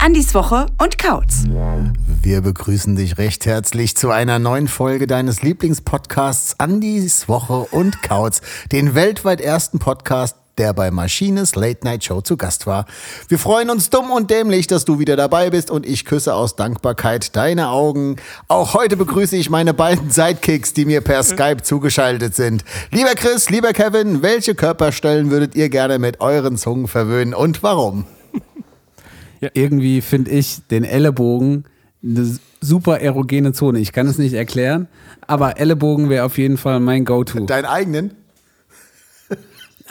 Andis Woche und Kautz. Wir begrüßen dich recht herzlich zu einer neuen Folge deines Lieblingspodcasts Andis Woche und Kautz, den weltweit ersten Podcast, der bei Maschines Late Night Show zu Gast war. Wir freuen uns dumm und dämlich, dass du wieder dabei bist und ich küsse aus Dankbarkeit deine Augen. Auch heute begrüße ich meine beiden Sidekicks, die mir per Skype zugeschaltet sind. Lieber Chris, lieber Kevin, welche Körperstellen würdet ihr gerne mit euren Zungen verwöhnen und warum? Irgendwie finde ich den Ellenbogen eine super erogene Zone. Ich kann es nicht erklären, aber Ellenbogen wäre auf jeden Fall mein Go-To. Deinen eigenen?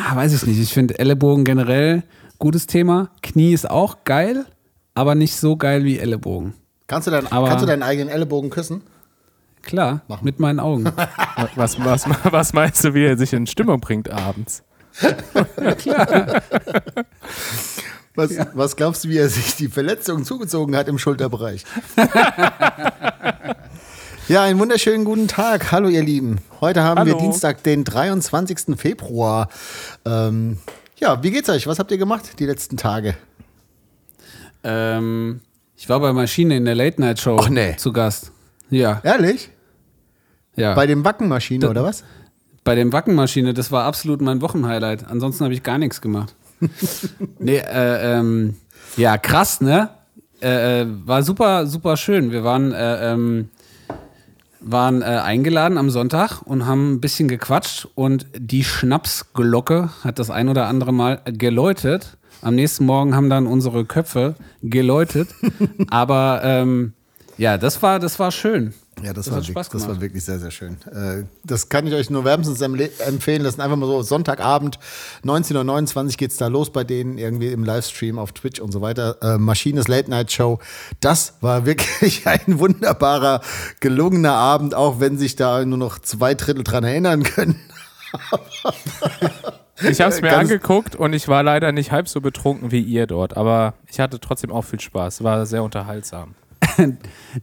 Ah, weiß ich nicht. Ich finde Ellenbogen generell gutes Thema. Knie ist auch geil, aber nicht so geil wie Ellenbogen. Kannst du, dein, Aber- kannst du deinen eigenen Ellenbogen küssen? Klar, mit meinen Augen. Was, was, was meinst du, wie er sich in Stimmung bringt abends? Was, was glaubst du, wie er sich die Verletzung zugezogen hat im Schulterbereich? ja, einen wunderschönen guten Tag. Hallo, ihr Lieben. Heute haben wir Hallo. Dienstag, den 23. Februar. Ähm, ja, wie geht's euch? Was habt ihr gemacht die letzten Tage? ähm, ich war bei Maschine in der Late Night Show Ach, nee. zu Gast. Ja, Ehrlich? ja. Bei dem Wackenmaschine Da- oder was? Bei dem Wackenmaschine, das war absolut mein Wochenhighlight. Ansonsten habe ich gar nichts gemacht. nee, äh, ähm, ja, krass, ne? Äh, äh, war super, super schön. Wir waren, äh, ähm, waren äh, eingeladen am Sonntag und haben ein bisschen gequatscht und die Schnapsglocke hat das ein oder andere Mal geläutet. Am nächsten Morgen haben dann unsere Köpfe geläutet. Aber ähm, ja, das war, das war schön. Ja, das, Das war, wirklich, das war wirklich sehr, sehr schön. Äh, das kann ich euch nur wärmstens empfehlen. Das ist einfach mal so Sonntagabend, 19.29 Uhr geht's da los bei denen, irgendwie im Livestream auf Twitch und so weiter. Äh, Maschines Late Night Show. Das war wirklich ein wunderbarer, gelungener Abend, auch wenn sich da nur noch zwei Drittel dran erinnern können. Ich habe es mir Ganz- angeguckt und ich war leider nicht halb so betrunken wie ihr dort, aber ich hatte trotzdem auch viel Spaß. War sehr unterhaltsam.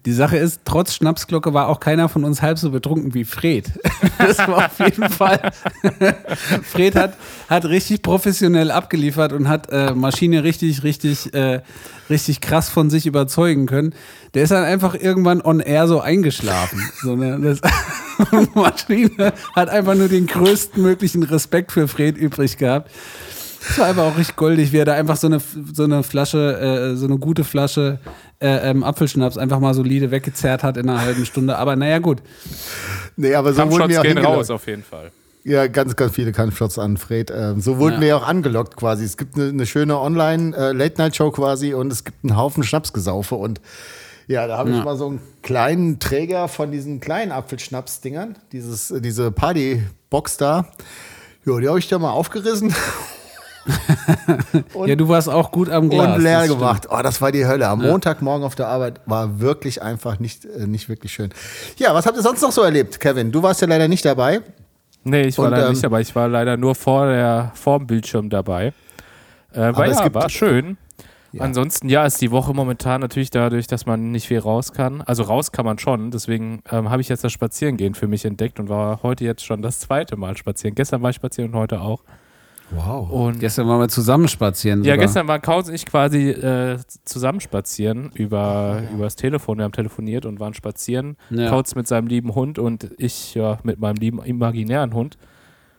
Die Sache ist, trotz Schnapsglocke war auch keiner von uns halb so betrunken wie Fred. Das war auf jeden Fall. Fred hat, hat richtig professionell abgeliefert und hat äh, Maschine richtig, richtig, äh, richtig krass von sich überzeugen können. Der ist dann einfach irgendwann on air so eingeschlafen. So, ne? das, Maschine hat einfach nur den größten möglichen Respekt für Fred übrig gehabt. Das war einfach auch richtig goldig, wie er da einfach so eine, so eine Flasche, äh, so eine gute Flasche äh, ähm, Apfelschnaps einfach mal solide weggezerrt hat in einer halben Stunde. Aber naja, gut. Nee, aber so wurden wir auch gehen raus auf jeden Fall. Ja, ganz, ganz viele Kampfshots an Fred. Ähm, so wurden Ja. wir ja auch angelockt quasi. Es gibt eine, eine schöne Online-Late-Night-Show quasi und es gibt einen Haufen Schnapsgesaufe und ja, da habe ich Ja. mal so einen kleinen Träger von diesen kleinen Apfelschnaps-Dingern, dieses, äh, diese Party-Box da. Ja, die habe ich da mal aufgerissen ja, du warst auch gut am Glas. und leer gemacht. Oh, das war die Hölle. Am Montagmorgen auf der Arbeit war wirklich einfach nicht, äh, nicht wirklich schön. Ja, was habt ihr sonst noch so erlebt, Kevin? Du warst ja leider nicht dabei. Nee, ich war Und, leider ähm, nicht dabei. Ich war leider nur vor, der, vor dem Bildschirm dabei. Äh, Aber ja, gibt- war schön. Ansonsten, ja, ist die Woche momentan natürlich dadurch, dass man nicht viel raus kann. Also raus kann man schon. Deswegen ähm, habe ich jetzt das Spazierengehen für mich entdeckt und war heute jetzt schon das zweite Mal spazieren. Gestern war ich spazieren und heute auch. Wow. Und Gestern waren wir zusammen spazieren. Ja, sogar. gestern waren Kaus und ich quasi äh, zusammen spazieren über, über das Telefon. Wir haben telefoniert und waren spazieren. Ja. Kauz mit seinem lieben Hund und ich ja, mit meinem lieben imaginären Hund.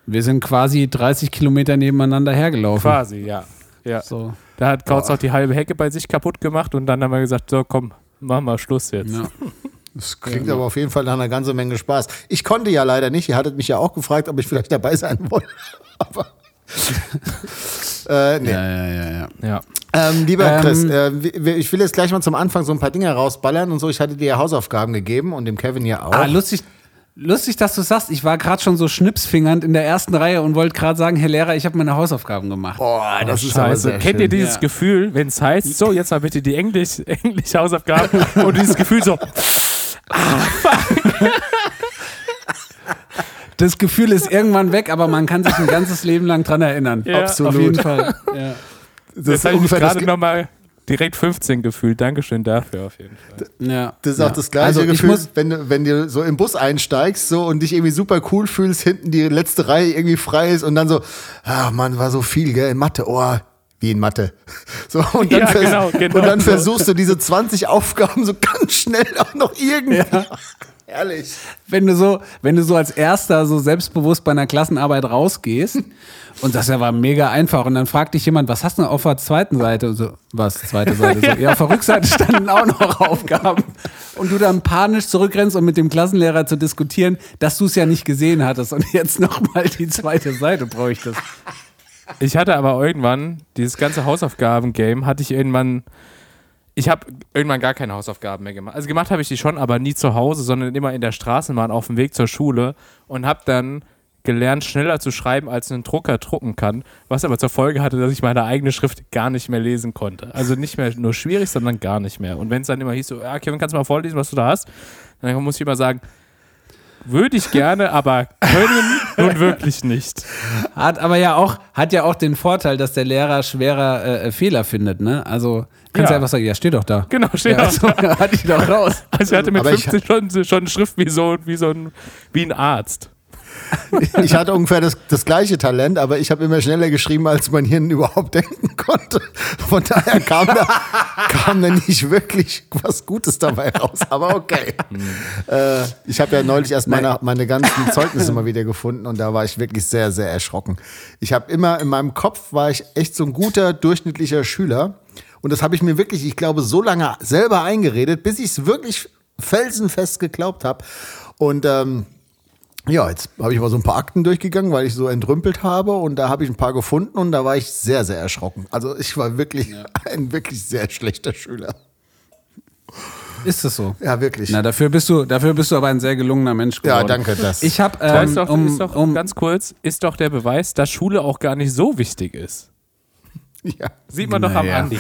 Wir sind quasi 30 Kilometer nebeneinander hergelaufen. Quasi, ja. ja. So. Da hat Kauz auch die halbe Hecke bei sich kaputt gemacht und dann haben wir gesagt, so komm, machen wir Schluss jetzt. Ja. Das klingt aber auf jeden Fall nach einer ganzen Menge Spaß. Ich konnte ja leider nicht. Ihr hattet mich ja auch gefragt, ob ich vielleicht dabei sein wollte. Aber äh, nee. ja, ja, ja, ja. Ja. Ähm, lieber Ähm, Chris, äh, ich will jetzt gleich mal zum Anfang so ein paar Dinge rausballern und so. Ich hatte dir ja Hausaufgaben gegeben und dem Kevin ja auch. Ah, lustig, lustig, dass du sagst. Ich war gerade schon so schnipsfingernd in der ersten Reihe und wollte gerade sagen, Herr Lehrer, ich habe meine Hausaufgaben gemacht. Boah, das ist aber Scheiße. sehr Kennt ihr dieses Ja. Gefühl, wenn es heißt, so, jetzt mal bitte die Englisch, Englisch-Hausaufgaben und dieses Gefühl so, Das Gefühl ist irgendwann weg, aber man kann sich ein ganzes Leben lang dran erinnern. Ja, Auf jeden Fall. Ja. Das ist habe ich ungefähr gerade Ge- nochmal direkt 15 gefühlt. Dankeschön dafür auf jeden Fall. Ja. Das ist ja. auch das gleiche also, Gefühl, wenn, du, wenn du so im Bus einsteigst so und dich irgendwie super cool fühlst, hinten die letzte Reihe irgendwie frei ist und dann so, ah Mann, war so viel, gell, in Mathe, oh, wie in Mathe. So, und dann, Ja, vers genau, genau und dann versuchst du diese 20 Aufgaben so ganz schnell auch noch irgendwie. Herrlich. wenn du so, wenn du so als Erster so selbstbewusst bei einer Klassenarbeit rausgehst und das ja war mega einfach und dann fragt dich jemand, was hast du denn auf der zweiten Seite? Und so, was, zweite Seite? So, ja, auf der Rückseite standen auch noch Aufgaben. Und du dann panisch zurückrennst, um mit dem Klassenlehrer zu diskutieren, dass du es ja nicht gesehen hattest und jetzt nochmal die zweite Seite bräuchtest. Ich hatte aber irgendwann, dieses ganze Hausaufgaben-Game, hatte ich irgendwann. Ich habe irgendwann gar keine Hausaufgaben mehr gemacht. Also gemacht habe ich die schon, aber nie zu Hause, sondern immer in der Straßenbahn auf dem Weg zur Schule und habe dann gelernt, schneller zu schreiben, als ein Drucker drucken kann, was aber zur Folge hatte, dass ich meine eigene Schrift gar nicht mehr lesen konnte. Also nicht mehr nur schwierig, sondern gar nicht mehr. Und wenn es dann immer hieß, so, ja, Kevin, kannst du mal vorlesen, was du da hast? Dann muss ich immer sagen, würde ich gerne, aber können nun wirklich nicht. Hat aber ja auch, hat ja auch den Vorteil, dass der Lehrer schwerer äh, Fehler findet, ne? Also kannst du Ja. einfach sagen, ja, steht doch da. Genau, steht Ja, auch so, hatte ich doch raus. Also er hatte mit Aber ich- 15 schon, schon eine Schrift wie so, wie so ein, wie ein Arzt. Ich hatte ungefähr das, das gleiche Talent, aber ich habe immer schneller geschrieben, als mein Hirn überhaupt denken konnte. Von daher kam da, kam da nicht wirklich was Gutes dabei raus. Aber okay. Äh, ich habe ja neulich erst meine, meine ganzen Zeugnisse mal wieder gefunden und da war ich wirklich sehr, sehr erschrocken. Ich habe immer in meinem Kopf war ich echt so ein guter durchschnittlicher Schüler. Und das habe ich mir wirklich, ich glaube, so lange selber eingeredet, bis ich es wirklich felsenfest geglaubt habe. Und ähm, ja, jetzt habe ich mal so ein paar Akten durchgegangen, weil ich so entrümpelt habe und da habe ich ein paar gefunden und da war ich sehr, sehr erschrocken. Also ich war wirklich ein wirklich sehr schlechter Schüler. Ist das so? Ja, wirklich. Na, dafür bist du, dafür bist du aber ein sehr gelungener Mensch ja, geworden. danke. Das. Ich habe, ähm, um, ist doch um, ganz kurz, ist doch der Beweis, dass Schule auch gar nicht so wichtig ist. ja, Sieht man doch am Naja. Andi.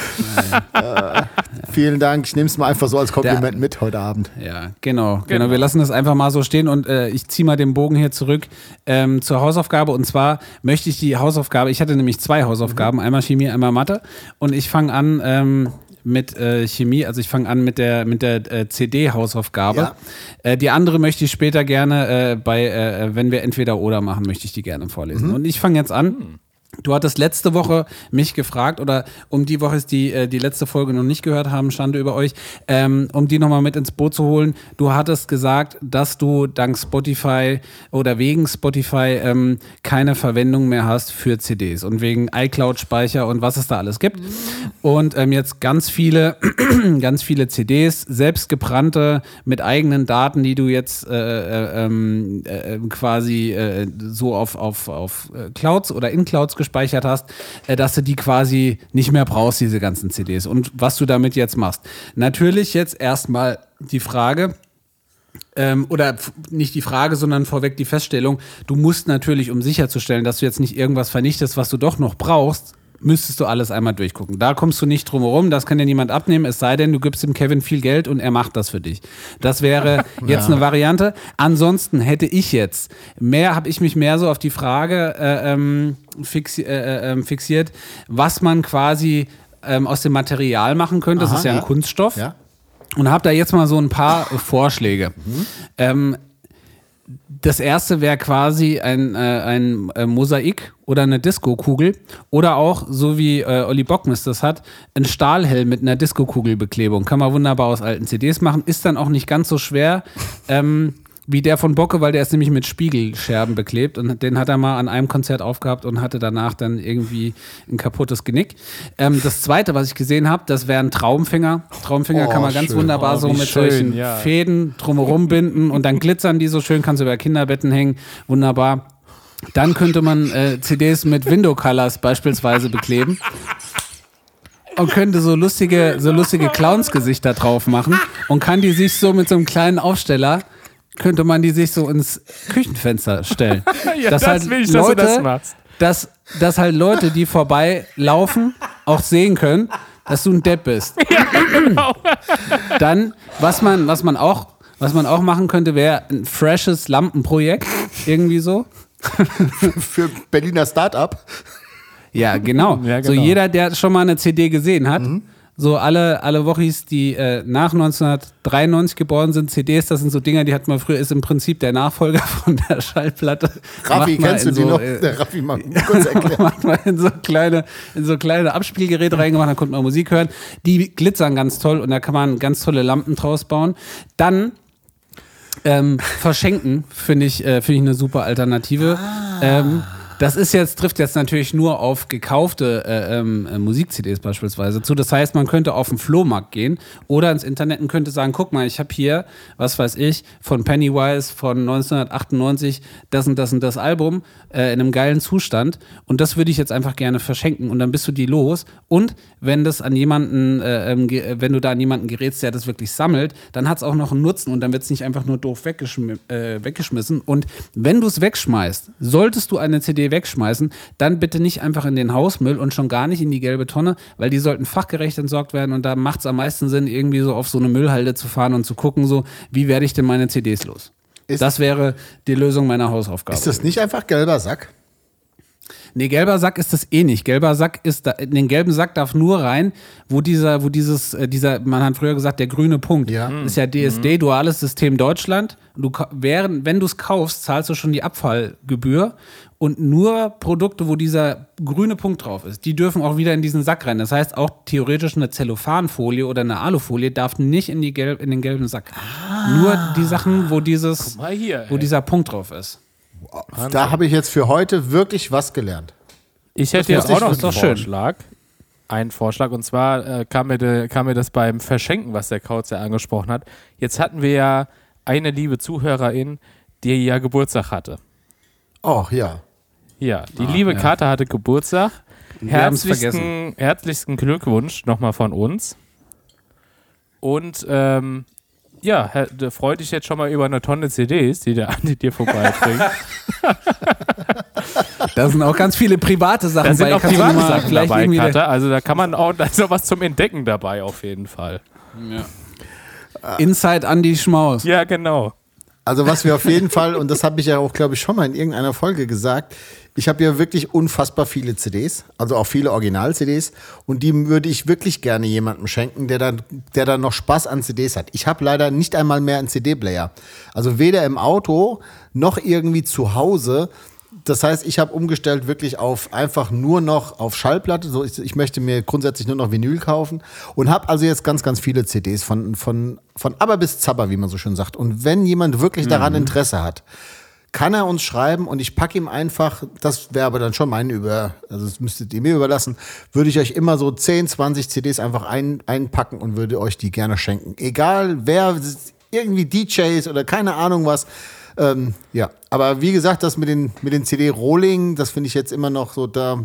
vielen Dank. Ich nehme es mal einfach so als Kompliment mit heute Abend. Ja, genau, genau. Wir lassen das einfach mal so stehen und äh, ich ziehe mal den Bogen hier zurück ähm, zur Hausaufgabe. Und zwar möchte ich die Hausaufgabe, ich hatte nämlich zwei Hausaufgaben, einmal Chemie, einmal Mathe. Und ich fange an ähm, mit äh, Chemie, also ich fange an mit der, mit der äh, CD-Hausaufgabe. Ja. Äh, die andere möchte ich später gerne äh, bei, äh, wenn wir entweder oder machen, möchte ich die gerne vorlesen. Und ich fange jetzt an. Du hattest letzte Woche mich gefragt, oder um die Woche ist die, äh, die letzte Folge noch nicht gehört haben, Schande über euch, ähm, um die nochmal mit ins Boot zu holen. Du hattest gesagt, dass du dank Spotify oder wegen Spotify ähm, keine Verwendung mehr hast für CDs und wegen iCloud-Speicher und was es da alles gibt. Und ähm, jetzt ganz viele, ganz viele CDs, selbstgebrannte mit eigenen Daten, die du jetzt äh, äh, ähm, äh, quasi äh, so auf, auf, auf äh, Clouds oder in Clouds gespeichert hast, äh, dass du die quasi nicht mehr brauchst, diese ganzen CDs. Und was du damit jetzt machst. Natürlich jetzt erstmal die Frage, ähm, oder nicht die Frage, sondern vorweg die Feststellung, du musst natürlich, um sicherzustellen, dass du jetzt nicht irgendwas vernichtest, was du doch noch brauchst, müsstest du alles einmal durchgucken. Da kommst du nicht drum herum, das kann dir niemand abnehmen, es sei denn, du gibst dem Kevin viel Geld und er macht das für dich. Das wäre jetzt eine Variante. Ansonsten hätte ich jetzt mehr, habe ich mich mehr so auf die Frage äh, ähm, fixi äh, äh, ähm, fixiert, was man quasi ähm, aus dem Material machen könnte. Das Aha, ist ja, ja. ein Kunststoff. Ja. Und habe da jetzt mal so ein paar Vorschläge. Ähm, das erste wäre quasi ein, äh, ein äh, Mosaik oder eine Disco-Kugel oder auch, so wie äh, Olli Bockmis das hat, ein Stahlhelm mit einer Disco-Kugelbeklebung. Kann man wunderbar aus alten CDs machen. Ist dann auch nicht ganz so schwer ähm, wie der von Bocke, weil der ist nämlich mit Spiegelscherben beklebt und den hat er mal an einem Konzert aufgehabt und hatte danach dann irgendwie ein kaputtes Genick. Ähm, das zweite, was ich gesehen habe, das wäre ein Traumfinger. Traumfinger Oh, kann man ganz schön. wunderbar Oh, so mit schön, solchen ja. Fäden drumherum binden und dann glitzern die so schön, kannst du über Kinderbetten hängen. Wunderbar. Dann könnte man äh, CDs mit Window Colors beispielsweise bekleben. Und könnte so lustige, so lustige Clownsgesichter drauf machen und kann die sich so mit so einem kleinen Aufsteller, könnte man die sich so ins Küchenfenster stellen. Ja, Dass das halt will ich, dass du das machst. Dass, dass halt Leute, die vorbeilaufen, auch sehen können, dass du ein Depp bist. Dann, was man, was man auch, was man auch machen könnte, wäre ein freshes Lampenprojekt. Irgendwie so. Für Berliner Start-up. Ja, genau. Ja, So genau. jeder, der schon mal eine CD gesehen hat, so alle, alle Wochis, die äh, nach 1993 geboren sind, CDs, das sind so Dinger, die hat man früher, ist im Prinzip der Nachfolger von der Schallplatte. Raffi, kennst du die so, noch? äh, Der Raffi mal kurz erklären. macht man in so kleine, in so kleine Abspielgeräte reingemacht, dann konnte man Musik hören. Die glitzern ganz toll und da kann man ganz tolle Lampen draus bauen. Dann ähm, verschenken finde ich, äh, finde ich eine super Alternative. Ähm, das ist jetzt, trifft jetzt natürlich nur auf gekaufte äh, ähm, äh, Musik-CDs beispielsweise zu. Das heißt, man könnte auf den Flohmarkt gehen oder ins Internet und könnte sagen, guck mal, ich habe hier, was weiß ich, von Pennywise von 1998 das und das und das Album äh, in einem geilen Zustand und das würde ich jetzt einfach gerne verschenken und dann bist du die los und wenn das an jemanden, äh, ähm, ge- wenn du da an jemanden gerätst, der das wirklich sammelt, dann hat es auch noch einen Nutzen und dann wird es nicht einfach nur doof weggeschmi äh, weggeschmissen. Und wenn du es wegschmeißt, solltest du eine CD wegschmeißen, dann bitte nicht einfach in den Hausmüll und schon gar nicht in die gelbe Tonne, weil die sollten fachgerecht entsorgt werden und da macht es am meisten Sinn, irgendwie so auf so eine Müllhalde zu fahren und zu gucken, so, wie werde ich denn meine CDs los? Ist- das wäre die Lösung meiner Hausaufgabe. Ist das nicht einfach gelber Sack? Nee, gelber Sack ist das eh nicht. Gelber Sack ist da, in den gelben Sack darf nur rein, wo dieser, wo dieses, äh, dieser, man hat früher gesagt, der grüne Punkt. Ja. Das ist ja DSD, duales System Deutschland. Du, während, wenn du es kaufst, zahlst du schon die Abfallgebühr. Und nur Produkte, wo dieser grüne Punkt drauf ist, die dürfen auch wieder in diesen Sack rein. Das heißt, auch theoretisch eine Zellophanfolie oder eine Alufolie darf nicht in, die gelb, in den gelben Sack. Nur die Sachen, wo dieses, hier. wo ey. dieser Punkt drauf ist. Da habe ich jetzt für heute wirklich was gelernt. Ich hätte jetzt auch noch einen. Vorschlag. Einen Vorschlag. Und zwar äh, kam, mir de, kam mir das beim Verschenken, was der Kauz ja angesprochen hat. Jetzt hatten wir ja eine liebe Zuhörerin, die ja Geburtstag hatte. Oh, ja. Ja, die liebe ja. Kater hatte Geburtstag. Herzlichsten, herzlichsten Glückwunsch nochmal von uns. Und ähm, ja, Herr- da freut dich jetzt schon mal über eine Tonne CDs, die der Andi dir vorbeibringt. Da sind auch ganz viele private Sachen Da sind bei. auch private mal Sachen dabei, Kater. Also da kann man auch, da ist noch was zum Entdecken dabei auf jeden Fall. Inside Andy Schmaus. Ja, genau. Also was wir auf jeden Fall, und das habe ich ja auch, glaube ich, schon mal in irgendeiner Folge gesagt, ich habe ja wirklich unfassbar viele CDs, also auch viele Original-CDs, und die würde ich wirklich gerne jemandem schenken, der dann, der dann noch Spaß an CDs hat. Ich habe leider nicht einmal mehr einen CD-Player. Also weder im Auto noch irgendwie zu Hause. Das heißt, ich habe umgestellt wirklich auf einfach nur noch auf Schallplatte. So, ich, ich möchte mir grundsätzlich nur noch Vinyl kaufen und habe also jetzt ganz, ganz viele CDs von, von, von Aber bis Zapper, wie man so schön sagt. Und wenn jemand wirklich daran Interesse hat, kann er uns schreiben und ich packe ihm einfach, das wäre aber dann schon mein Über, also das müsstet ihr mir überlassen, würde ich euch immer so 10, 20 CDs einfach ein, einpacken und würde euch die gerne schenken. Egal wer, irgendwie DJs oder keine Ahnung was. Ähm, ja, aber wie gesagt, das mit den, mit den CD-Rolling, das finde ich jetzt immer noch so da,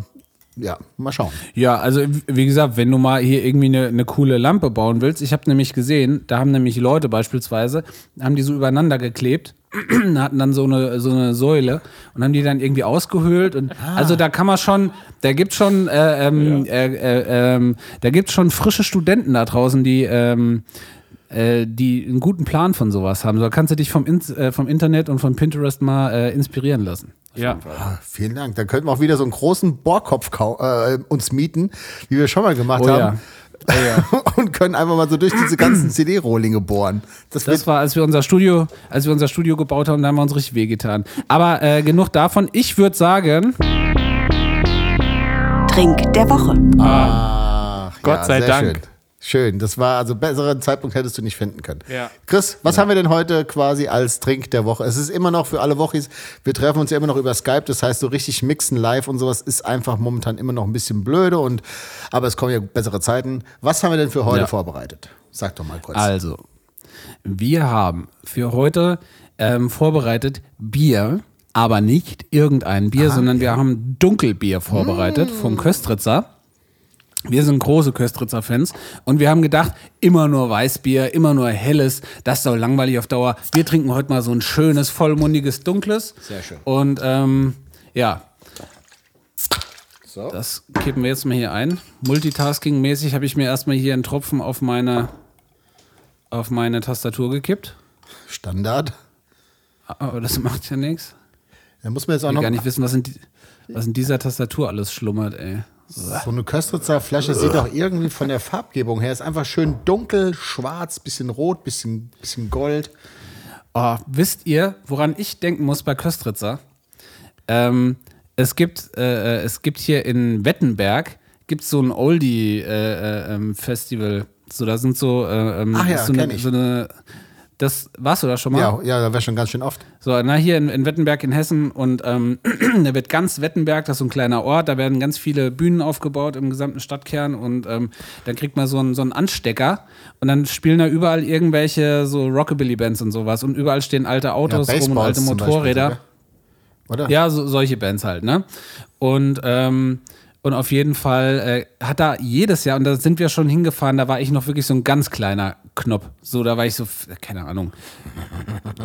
ja, mal schauen. Ja, also wie gesagt, wenn du mal hier irgendwie eine, eine coole Lampe bauen willst, ich habe nämlich gesehen, da haben nämlich Leute beispielsweise, haben die so übereinander geklebt, hatten dann so eine, so eine Säule und haben die dann irgendwie ausgehöhlt und also da kann man schon, da gibt schon, äh, ähm, äh, äh, ähm, da gibt schon frische Studenten da draußen, die ähm, äh, die einen guten Plan von sowas haben. So kannst du dich vom, Ins äh, vom Internet und von Pinterest mal äh, inspirieren lassen. Ja. Ah, vielen Dank. Dann könnten wir auch wieder so einen großen Bohrkopf äh, uns mieten, wie wir schon mal gemacht Oh ja. haben. und können einfach mal so durch diese ganzen CD-Rohlinge bohren. Das, Das war, als wir unser Studio, als wir unser Studio gebaut haben, da haben wir uns richtig wehgetan. Aber äh, genug davon. Ich würde sagen, Trink der Woche. Ach, Gott sei sehr Dank. Schön. Schön, das war also besseren Zeitpunkt hättest du nicht finden können. Ja. Chris, was haben wir denn heute quasi als Trink der Woche? Es ist immer noch für alle Wochis, wir treffen uns ja immer noch über Skype, das heißt so richtig mixen live und sowas ist einfach momentan immer noch ein bisschen blöde und aber es kommen ja bessere Zeiten. Was haben wir denn für heute Ja. vorbereitet? Sag doch mal kurz. also, wir haben für heute ähm, vorbereitet Bier, aber nicht irgendein Bier, sondern wir haben Dunkelbier vorbereitet vom Köstritzer. Wir sind große Köstritzer-Fans und wir haben gedacht, immer nur Weißbier, immer nur helles, das soll langweilig auf Dauer. Wir trinken heute mal so ein schönes, vollmundiges, dunkles. Sehr schön. Und ähm, ja, So. Das kippen wir jetzt mal hier ein. Multitasking-mäßig habe ich mir erstmal hier einen Tropfen auf meine, auf meine Tastatur gekippt. Standard. Aber das macht ja nichts. Da muss man jetzt auch Ich will noch. gar nicht wissen, was in, was in dieser Tastatur alles schlummert, ey. So eine Köstritzer Flasche sieht doch irgendwie von der Farbgebung her, ist einfach schön dunkel, schwarz, bisschen rot, bisschen, bisschen gold. Oh, wisst ihr, woran ich denken muss bei Köstritzer? Ähm, es, gibt, äh, es gibt hier in Wettenberg gibt's so ein Oldie-Festival. Äh, äh, so, da sind so, äh, ähm, Ach ja, so, eine, ich. so eine. Das warst du da schon mal? Ja, ja, da wäre schon ganz schön oft. So, na, hier in, in Wettenberg in Hessen und ähm, da wird ganz Wettenberg, das ist so ein kleiner Ort, da werden ganz viele Bühnen aufgebaut im gesamten Stadtkern und ähm, dann kriegt man so einen, so einen Anstecker und dann spielen da überall irgendwelche so Rockabilly-Bands und sowas und überall stehen alte Autos rum und alte Beispiel Motorräder. sogar. Oder? Ja, so, solche Bands halt, ne? Und, ähm, und auf jeden Fall äh, hat da jedes Jahr, und da sind wir schon hingefahren, da war ich noch wirklich so ein ganz kleiner Knopf. So, da war ich so, keine Ahnung,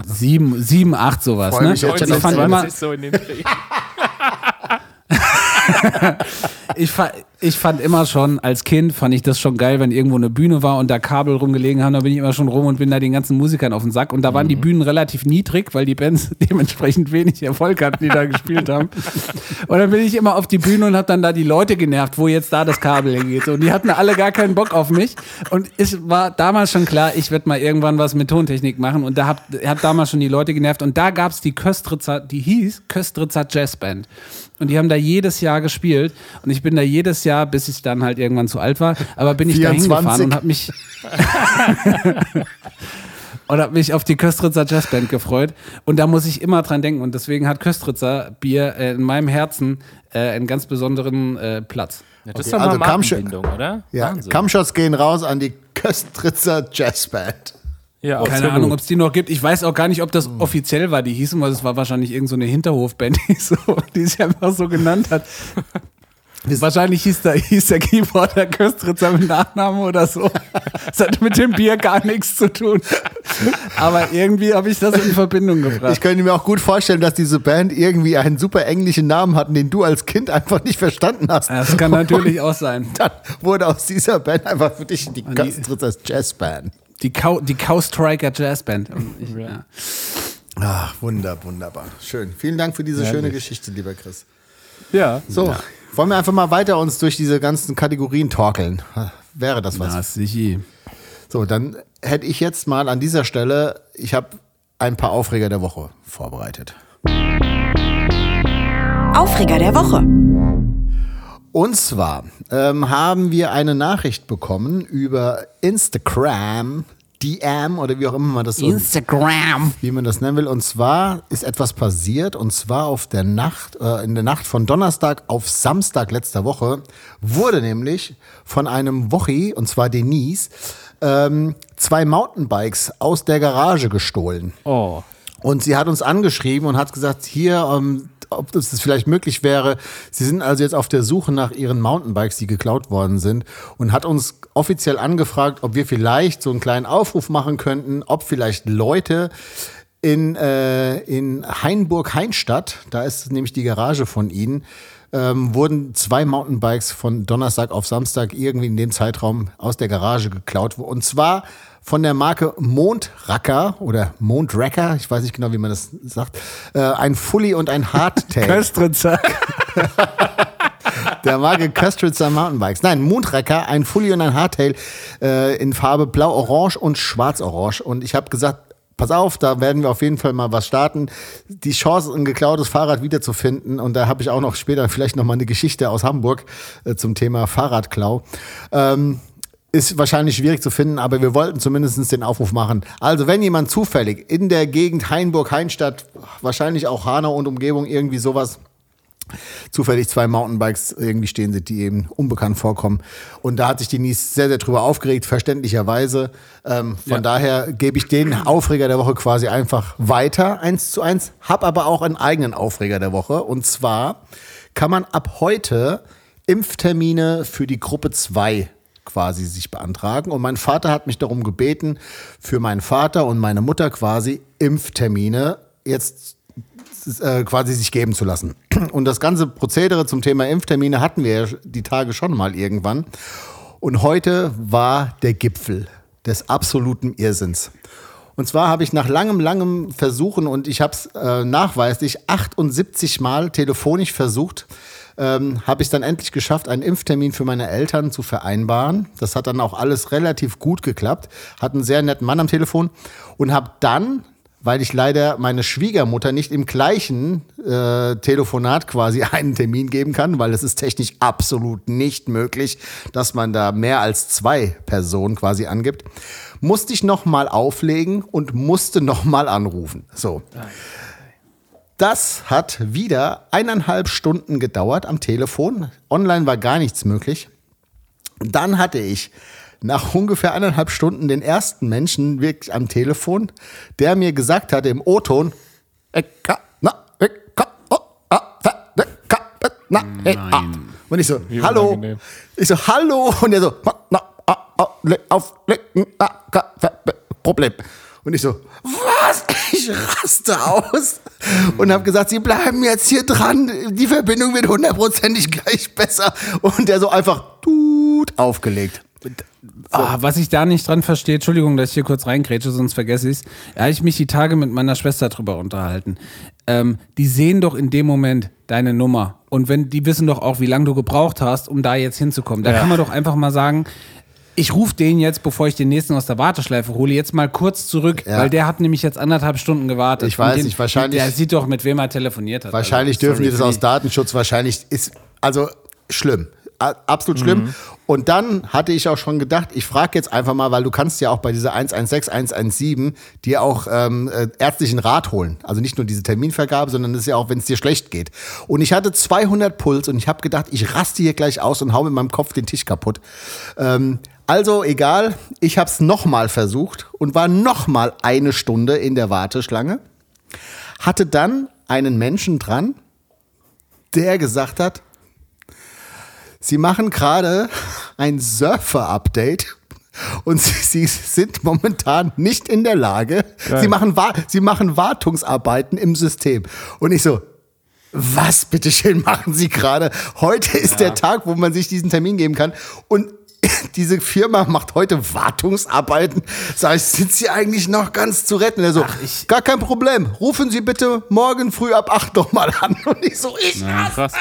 sieben, sieben acht sowas, ne? ich fand immer, so in den Dreh. Ich, fa ich fand immer schon, als Kind fand ich das schon geil, wenn irgendwo eine Bühne war und da Kabel rumgelegen haben, da bin ich immer schon rum und bin da den ganzen Musikern auf den Sack. Und da waren die Bühnen relativ niedrig, weil die Bands dementsprechend wenig Erfolg hatten, die da gespielt haben. Und dann bin ich immer auf die Bühne und habe dann da die Leute genervt, wo jetzt da das Kabel hingeht. Und die hatten alle gar keinen Bock auf mich. Und es war damals schon klar, ich werde mal irgendwann was mit Tontechnik machen. Und da hab, hab damals schon die Leute genervt. Und da gab's die Köstritzer, die hieß Köstritzer Jazzband. Und die haben da jedes Jahr gespielt. Und ich bin da jedes Jahr, bis ich dann halt irgendwann zu alt war, aber bin ich da 24. hingefahren und habe mich und habe mich auf die Köstritzer Jazzband gefreut. Und da muss ich immer dran denken. Und deswegen hat Köstritzer Bier äh, in meinem Herzen äh, einen ganz besonderen äh, Platz. Ja, das Okay, ist doch also mal kam schon- Markenbindung, oder? Ja, Wahnsinn. Gehen raus an die Köstritzer Jazzband. Ja, Keine. Ahnung, ob es die noch gibt. Ich weiß auch gar nicht, ob das offiziell war, die hießen, weil es war wahrscheinlich irgendeine so eine Hinterhofband, die, so, die sich einfach so genannt hat. Wahrscheinlich hieß der, hieß der Keyboarder Köstritzer mit Nachnamen oder so. Das hat mit dem Bier gar nichts zu tun. Aber irgendwie habe ich das in Verbindung gebracht. Ich könnte mir auch gut vorstellen, dass diese Band irgendwie einen super englischen Namen hatten, den du als Kind einfach nicht verstanden hast. Das kann natürlich auch sein. Dann wurde aus dieser Band einfach für dich die die- Köstritzer Jazzband. Die Cow, die Cow Striker Jazzband. Und ich, ja. Ach, wunder, wunderbar. Schön. Vielen Dank für diese schöne Geschichte, lieber Chris. Ja. So, wollen wir einfach mal weiter uns durch diese ganzen Kategorien torkeln? Wäre das was? Na, sicher. So, dann hätte ich jetzt mal an dieser Stelle, ich habe ein paar Aufreger der Woche vorbereitet. Aufreger der Woche. Und zwar ähm, haben wir eine Nachricht bekommen über Instagram, DM oder wie auch immer man das so Instagram. wie man das nennen will. Und zwar ist etwas passiert, und zwar auf der Nacht, äh, in der Nacht von Donnerstag auf Samstag letzter Woche, wurde nämlich von einem Wochi, und zwar Denise, ähm, zwei Mountainbikes aus der Garage gestohlen. Oh. Und sie hat uns angeschrieben und hat gesagt, hier, ähm, ob das vielleicht möglich wäre. Sie sind also jetzt auf der Suche nach ihren Mountainbikes, die geklaut worden sind und hat uns offiziell angefragt, ob wir vielleicht so einen kleinen Aufruf machen könnten, ob vielleicht Leute in, äh, in Hainburg-Heinstadt, da ist nämlich die Garage von ihnen, ähm, wurden zwei Mountainbikes von Donnerstag auf Samstag irgendwie in dem Zeitraum aus der Garage geklaut. Und zwar von der Marke Mondracker oder Mondracker, ich weiß nicht genau, wie man das sagt, äh, ein Fully und ein Hardtail Köstritzer. der Marke Köstritzer Mountainbikes. Nein, Mondracker, ein Fully und ein Hardtail äh, in Farbe blau-orange und schwarz-orange. Und ich habe gesagt, pass auf, da werden wir auf jeden Fall mal was starten. Die Chance, ein geklautes Fahrrad wiederzufinden. Und da habe ich auch noch später vielleicht noch mal eine Geschichte aus Hamburg äh, zum Thema Fahrradklau. Ähm, ist wahrscheinlich schwierig zu finden, aber wir wollten zumindest den Aufruf machen. Also, wenn jemand zufällig in der Gegend Hainburg, Heinstadt, wahrscheinlich auch Hanau und Umgebung irgendwie sowas zufällig zwei Mountainbikes irgendwie stehen sind, die eben unbekannt vorkommen. Und da hat sich Denise sehr, sehr drüber aufgeregt, verständlicherweise. Ähm, von Ja. daher gebe ich den Aufreger der Woche quasi einfach weiter, eins zu eins, hab aber auch einen eigenen Aufreger der Woche. Und zwar kann man ab heute Impftermine für die Gruppe 2 quasi sich beantragen. Und mein Vater hat mich darum gebeten, für meinen Vater und meine Mutter quasi Impftermine jetzt äh, quasi sich geben zu lassen. Und das ganze Prozedere zum Thema Impftermine hatten wir ja die Tage schon mal irgendwann. Und heute war der Gipfel des absoluten Irrsinns. Und zwar habe ich nach langem, langem Versuchen und ich habe es äh, nachweislich 78 Mal telefonisch versucht, ähm, habe ich dann endlich geschafft, einen Impftermin für meine Eltern zu vereinbaren. Das hat dann auch alles relativ gut geklappt. Hat einen sehr netten Mann am Telefon und habe dann weil ich leider meine Schwiegermutter nicht im gleichen äh, Telefonat quasi einen Termin geben kann, weil es ist technisch absolut nicht möglich, dass man da mehr als zwei Personen quasi angibt, musste ich nochmal auflegen und musste nochmal anrufen. So. Das hat wieder eineinhalb Stunden gedauert am Telefon. Online war gar nichts möglich. Dann hatte ich nach ungefähr eineinhalb Stunden den ersten Menschen wirklich am Telefon, der mir gesagt hatte im O-Ton, und ich so, hallo. Ich so, hallo. Und er so, auf, Problem. Und ich so, was? Ich raste aus und habe gesagt, Sie bleiben jetzt hier dran. Die Verbindung wird hundertprozentig gleich besser. Und der so einfach tut aufgelegt. So. Ah, was ich da nicht dran verstehe, Entschuldigung, dass ich hier kurz reingrätsche, sonst vergesse ich es. Da habe ich mich die Tage mit meiner Schwester drüber unterhalten. Ähm, die sehen doch in dem Moment deine Nummer. Und wenn die wissen doch auch, wie lange du gebraucht hast, um da jetzt hinzukommen. Da ja. kann man doch einfach mal sagen, ich rufe den jetzt, bevor ich den nächsten aus der Warteschleife hole, jetzt mal kurz zurück, ja. weil der hat nämlich jetzt anderthalb Stunden gewartet. Ich weiß den, nicht, wahrscheinlich. Der sieht doch, mit wem er telefoniert hat. Wahrscheinlich also, dürfen die das aus Datenschutz, wahrscheinlich ist, also schlimm absolut schlimm. Mhm. Und dann hatte ich auch schon gedacht, ich frage jetzt einfach mal, weil du kannst ja auch bei dieser 116, 117 dir auch ähm, äh, ärztlichen Rat holen. Also nicht nur diese Terminvergabe, sondern das ist ja auch, wenn es dir schlecht geht. Und ich hatte 200 Puls und ich habe gedacht, ich raste hier gleich aus und hau mit meinem Kopf den Tisch kaputt. Ähm, also egal, ich habe es nochmal versucht und war nochmal eine Stunde in der Warteschlange. Hatte dann einen Menschen dran, der gesagt hat, Sie machen gerade ein Surfer-Update und sie, sie, sind momentan nicht in der Lage. Sie machen, sie machen Wartungsarbeiten im System. Und ich so, was bitteschön machen Sie gerade? Heute ist ja. der Tag, wo man sich diesen Termin geben kann. Und diese Firma macht heute Wartungsarbeiten. Sag ich, sind Sie eigentlich noch ganz zu retten? Er so, Ach, gar kein Problem. Rufen Sie bitte morgen früh ab 8 nochmal an. Und ich so, ich raste aus.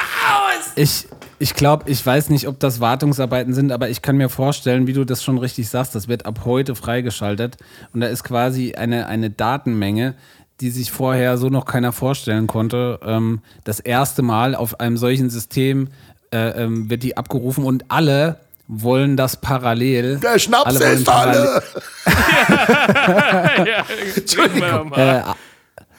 Ich, ich glaube, ich weiß nicht, ob das Wartungsarbeiten sind, aber ich kann mir vorstellen, wie du das schon richtig sagst, das wird ab heute freigeschaltet und da ist quasi eine, eine Datenmenge, die sich vorher so noch keiner vorstellen konnte. Ähm, das erste Mal auf einem solchen System äh, ähm, wird die abgerufen und alle wollen das parallel. Der Schnaps alle ist alle! ja, Entschuldigung. Äh,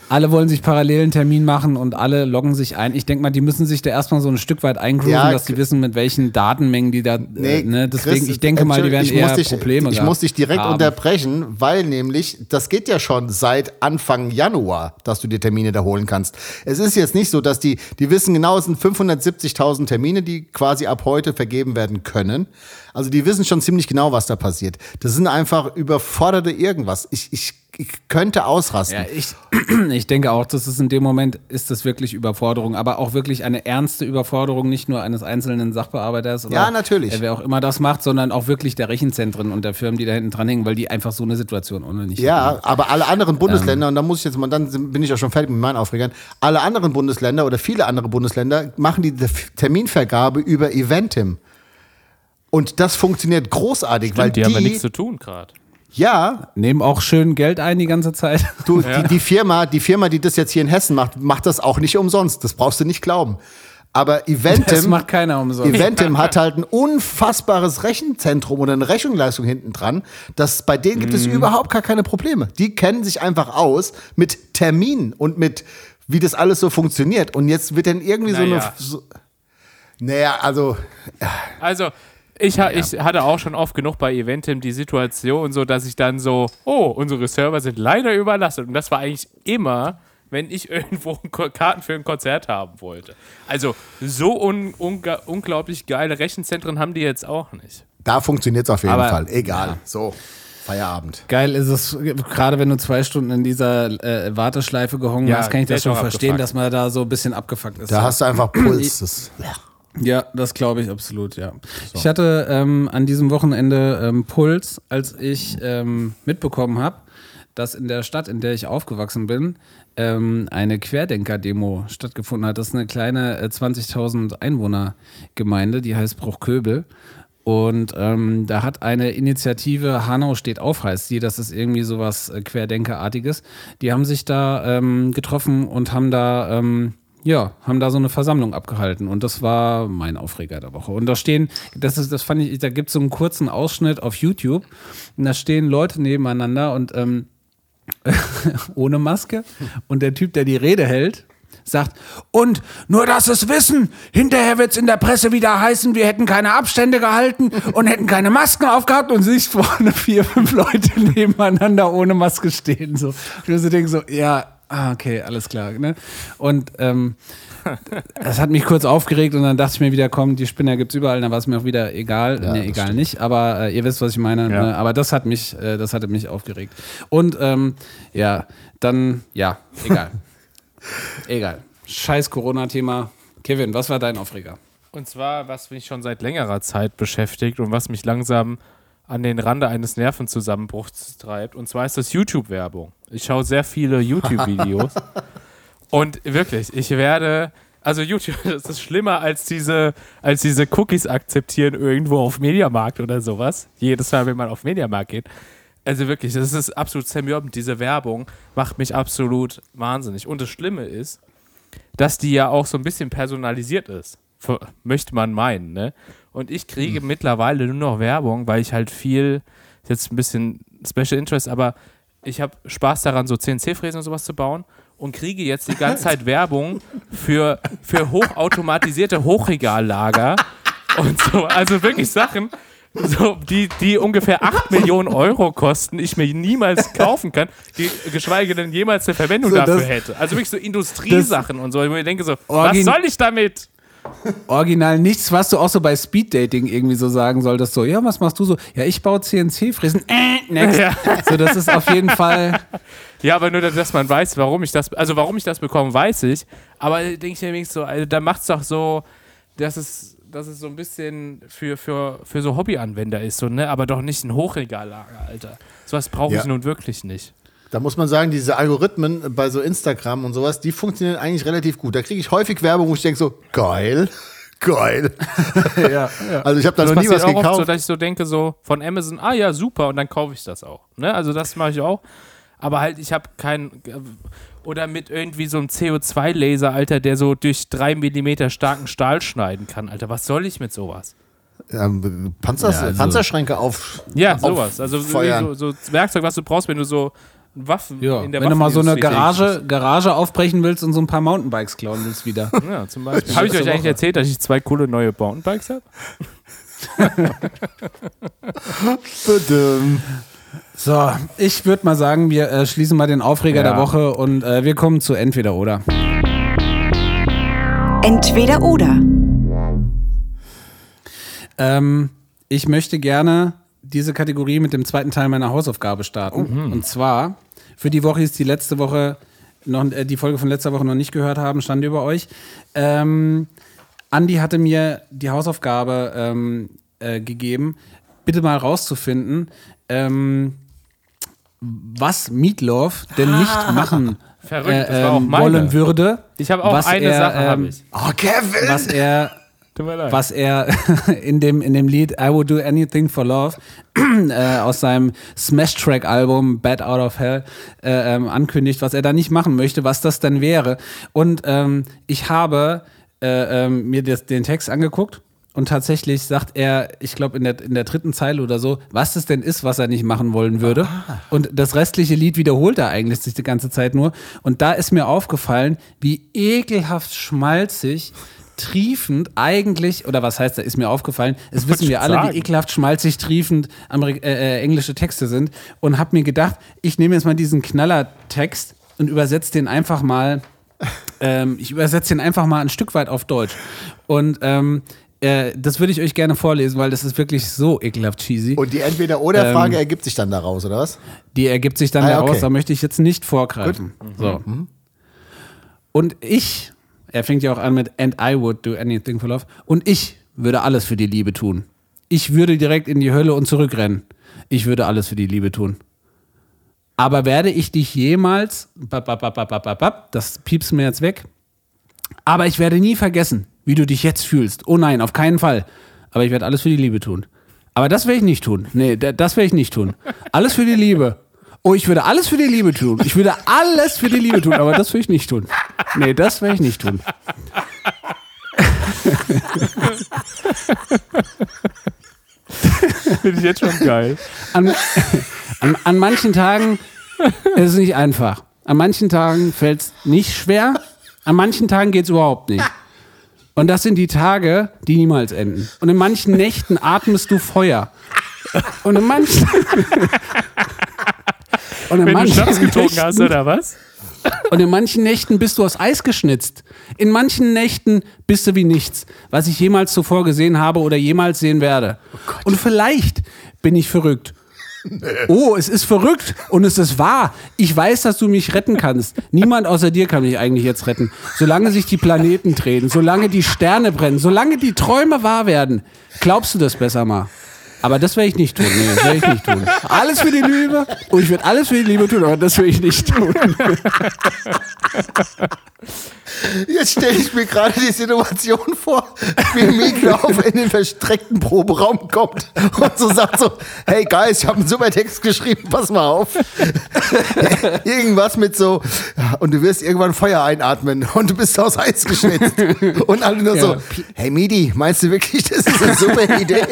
alle wollen sich parallel einen Termin machen und alle loggen sich ein. Ich denke mal, die müssen sich da erstmal so ein Stück weit eingrooven, ja, dass sie wissen, mit welchen Datenmengen die da. Äh, nee, äh, ne? Deswegen, Chris, ich denke mal, die werden eher dich, Probleme Ich muss dich direkt haben. unterbrechen, weil nämlich, das geht ja schon seit Anfang Januar, dass du dir Termine da holen kannst. Es ist jetzt nicht so, dass die, die wissen genau, es sind 570.000 Termine, die quasi ab heute vergeben werden können. Also die wissen schon ziemlich genau, was da passiert. Das sind einfach überforderte irgendwas. Ich, ich ich könnte ausrasten. Ja, ich, ich denke auch, dass es in dem Moment ist das wirklich Überforderung, aber auch wirklich eine ernste Überforderung, nicht nur eines einzelnen Sachbearbeiters oder ja, natürlich. wer auch immer das macht, sondern auch wirklich der Rechenzentren und der Firmen, die da hinten dran hängen, weil die einfach so eine Situation ohne nicht Ja, haben. aber alle anderen Bundesländer, ähm, und da muss ich jetzt mal, dann bin ich ja schon fertig mit meinen Aufregern, alle anderen Bundesländer oder viele andere Bundesländer machen die Terminvergabe über Eventim. Und das funktioniert großartig, Stimmt, weil die, die haben ja nichts zu tun gerade. Ja. Nehmen auch schön Geld ein die ganze Zeit. Du, ja. die, die, Firma, die Firma, die das jetzt hier in Hessen macht, macht das auch nicht umsonst. Das brauchst du nicht glauben. Aber Eventim, das macht keiner umsonst. Eventim hat halt ein unfassbares Rechenzentrum oder eine Rechenleistung hinten dran. Das, bei denen gibt mm. es mhm. überhaupt gar keine Probleme. Die kennen sich einfach aus mit Terminen und mit, wie das alles so funktioniert. Und jetzt wird dann irgendwie naja. so eine. So, naja, also. Also, ich, ja. ich, hatte auch schon oft genug bei Eventim die Situation, so dass ich dann so, oh, unsere Server sind leider überlastet. Und das war eigentlich immer, wenn ich irgendwo Karten für ein Konzert haben wollte. Also so un un unglaublich geile Rechenzentren haben die jetzt auch nicht. Da funktioniert es auf jeden Aber, Fall. Egal. Ja. So. Feierabend. Geil ist es, gerade wenn du zwei Stunden in dieser äh, Warteschleife gehongen ja, hast, kann ich das schon verstehen, abgefuckt. dass man da so ein bisschen abgefuckt ist. Da hast du einfach Puls. Das, ja. Ja, das glaube ich absolut, ja. So. Ich hatte ähm, an diesem Wochenende ähm, Puls, als ich ähm, mitbekommen habe, dass in der Stadt, in der ich aufgewachsen bin, ähm, eine Querdenker-Demo stattgefunden hat. Das ist eine kleine äh, 20.000 Einwohner-Gemeinde, die heißt Bruchköbel. Und ähm, da hat eine Initiative, Hanau steht auf, heißt die, das ist irgendwie sowas äh, Querdenkerartiges. Die haben sich da ähm, getroffen und haben da, ähm, ja, haben da so eine Versammlung abgehalten. Und das war mein Aufreger der Woche. Und da stehen, das ist, das fand ich, da gibt es so einen kurzen Ausschnitt auf YouTube. Und da stehen Leute nebeneinander und ähm, ohne Maske. Und der Typ, der die Rede hält, sagt, und nur, dass es wissen, hinterher wird es in der Presse wieder heißen, wir hätten keine Abstände gehalten und hätten keine Masken aufgehabt und sich vorne vier, fünf Leute nebeneinander ohne Maske stehen. So. Und ich denke so, ja, ah, okay, alles klar. Ne? Und ähm, das hat mich kurz aufgeregt und dann dachte ich mir wieder, komm, die Spinner gibt es überall, dann war es mir auch wieder egal. Ja, nee, das egal stimmt. nicht, aber äh, ihr wisst, was ich meine. Ja. Ne? Aber das hat mich, äh, das hatte mich aufgeregt. Und ähm, ja, dann, ja, egal. egal. Scheiß Corona-Thema. Kevin, was war dein Aufreger? Und zwar, was mich schon seit längerer Zeit beschäftigt und was mich langsam an den Rande eines Nervenzusammenbruchs treibt. Und zwar ist das YouTube-Werbung. Ich schaue sehr viele YouTube-Videos. und wirklich, ich werde. Also YouTube, das ist schlimmer als diese, als diese Cookies akzeptieren irgendwo auf Mediamarkt oder sowas. Jedes Mal, wenn man auf Mediamarkt geht. Also wirklich, das ist absolut zermürbend. Diese Werbung macht mich absolut wahnsinnig. Und das Schlimme ist, dass die ja auch so ein bisschen personalisiert ist. Möchte man meinen, ne? Und ich kriege mittlerweile nur noch Werbung, weil ich halt viel, ist jetzt ein bisschen Special Interest, aber ich habe Spaß daran, so CNC-Fräsen und sowas zu bauen und kriege jetzt die ganze Zeit Werbung für, für hochautomatisierte Hochregallager und so. Also wirklich Sachen, so, die, die ungefähr 8 Millionen Euro kosten, ich mir niemals kaufen kann, die, geschweige denn jemals eine Verwendung So, dafür hätte. Also wirklich so Industriesachen und so. Ich denke so, was soll ich damit? Original nichts, was du auch so bei Speeddating irgendwie so sagen solltest. So, ja, was machst du so? Ja, ich baue CNC-Fräsen. Äh, next. Ja. So, das ist auf jeden Fall. Ja, aber nur, dass man weiß, warum ich das, also warum ich das bekomme, weiß ich. Aber denke ich mir wenigstens so, also, da macht es doch so, dass es, dass es so ein bisschen für, für, für so Hobbyanwender ist, so, ne? Aber doch nicht ein Hochregallager, Alter. Sowas brauche ich Ja. nun wirklich nicht. Da muss man sagen, diese Algorithmen bei so Instagram und sowas, die funktionieren eigentlich relativ gut. Da kriege ich häufig Werbung, wo ich denke so, geil, geil. ja, ja. Also ich habe da Das noch nie passiert was auch oft so, gekauft. dass ich so denke, so von Amazon, ah ja, super, und dann kaufe ich das auch. Ne? Also das mache ich auch. Aber halt, ich habe kein. Oder mit irgendwie so einem CO2-Laser, Alter, der so durch drei Millimeter starken Stahl schneiden kann, Alter. Was soll ich mit sowas? Ähm, Panzers, Ja, also- Panzerschränke auf. Ja, auf sowas. Also so, so Werkzeug, was du brauchst, wenn du so Waffen Ja, in der wenn du mal so eine Garage, Garage aufbrechen willst und so ein paar Mountainbikes klauen willst wieder. Ja, zum Beispiel. Habe ich euch eigentlich erzählt, dass ich zwei coole neue Mountainbikes habe? So, ich würde mal sagen, wir äh, schließen mal den Aufreger Ja. der Woche und äh, wir kommen zu entweder oder. Entweder oder. Ähm, ich möchte gerne diese Kategorie mit dem zweiten Teil meiner Hausaufgabe starten. Und zwar für die Woche, die die letzte Woche noch äh, die Folge von letzter Woche noch nicht gehört haben, stand über euch. Ähm, Andi hatte mir die Hausaufgabe ähm, äh, gegeben, bitte mal rauszufinden, ähm, was Meatloaf denn nicht machen Verrückt, äh, das war auch ähm, meine. wollen würde. Ich habe auch was eine er, Sache, habe ähm, ich. Oh, Kevin! Was er. Was er in dem, in dem Lied I Would Do Anything for Love äh, aus seinem Smash-Track-Album Bad Out of Hell äh, ähm, ankündigt, was er da nicht machen möchte, was das dann wäre. Und ähm, ich habe äh, ähm, mir das, den Text angeguckt und tatsächlich sagt er, ich glaube in der, in der dritten Zeile oder so, was es denn ist, was er nicht machen wollen würde. Und das restliche Lied wiederholt er eigentlich sich die ganze Zeit nur. Und da ist mir aufgefallen, wie ekelhaft schmalzig triefend eigentlich, oder was heißt, da ist mir aufgefallen, es wissen wir alle, sagen. wie ekelhaft schmalzig triefend Amerik äh, äh, englische Texte sind und habe mir gedacht, ich nehme jetzt mal diesen Knallertext und übersetze den einfach mal, ähm, ich übersetze den einfach mal ein Stück weit auf Deutsch. Und ähm, äh, das würde ich euch gerne vorlesen, weil das ist wirklich so ekelhaft cheesy. Und die Entweder-Oder-Frage Ähm, ergibt sich dann daraus, oder was? Die ergibt sich dann Ah, ja, daraus, okay. da möchte ich jetzt nicht vorgreifen. So. Und ich, er fängt ja auch an mit And I would do anything for love. Und ich würde alles für die Liebe tun. Ich würde direkt in die Hölle und zurückrennen. Ich würde alles für die Liebe tun. Aber werde ich dich jemals, das piepst mir jetzt weg, aber ich werde nie vergessen, wie du dich jetzt fühlst. Oh nein, auf keinen Fall. Aber ich werde alles für die Liebe tun. Aber das werde ich nicht tun. Nee, da- das werde ich nicht tun. Alles für die Liebe. Oh, ich würde alles für die Liebe tun. Ich würde alles für die Liebe tun, aber das will ich nicht tun. Nee, das werde ich nicht tun. Finde ich jetzt schon geil. An, an, an manchen Tagen ist es nicht einfach. An manchen Tagen fällt es nicht schwer. An manchen Tagen geht es überhaupt nicht. Und das sind die Tage, die niemals enden. Und in manchen Nächten atmest du Feuer. Und in manchen. Und in, Wenn du manchen Schnaps getrunken Nächten, hast, oder was? und in manchen Nächten bist du aus Eis geschnitzt. In manchen Nächten bist du wie nichts, was ich jemals zuvor gesehen habe oder jemals sehen werde. und vielleicht bin ich verrückt. Oh, es ist verrückt und es ist wahr. Ich weiß, dass du mich retten kannst. Niemand außer dir kann mich eigentlich jetzt retten. Solange sich die Planeten drehen, solange die Sterne brennen, solange die Träume wahr werden, glaubst du das besser mal. Aber das werde ich nicht tun. Nee, das werde ich nicht tun. Alles für die Liebe. Und ich werde alles für die Liebe tun, aber das werde ich nicht tun. Jetzt stelle ich mir gerade die Situation vor, wie Mietlauf in den verstreckten Proberaum kommt und so sagt so, hey Guys, ich habe einen super Text geschrieben, pass mal auf. Irgendwas mit so, und du wirst irgendwann Feuer einatmen und du bist aus Eis geschnitzt. Und alle nur so, Ja. hey Midi, meinst du wirklich, das ist eine super Idee?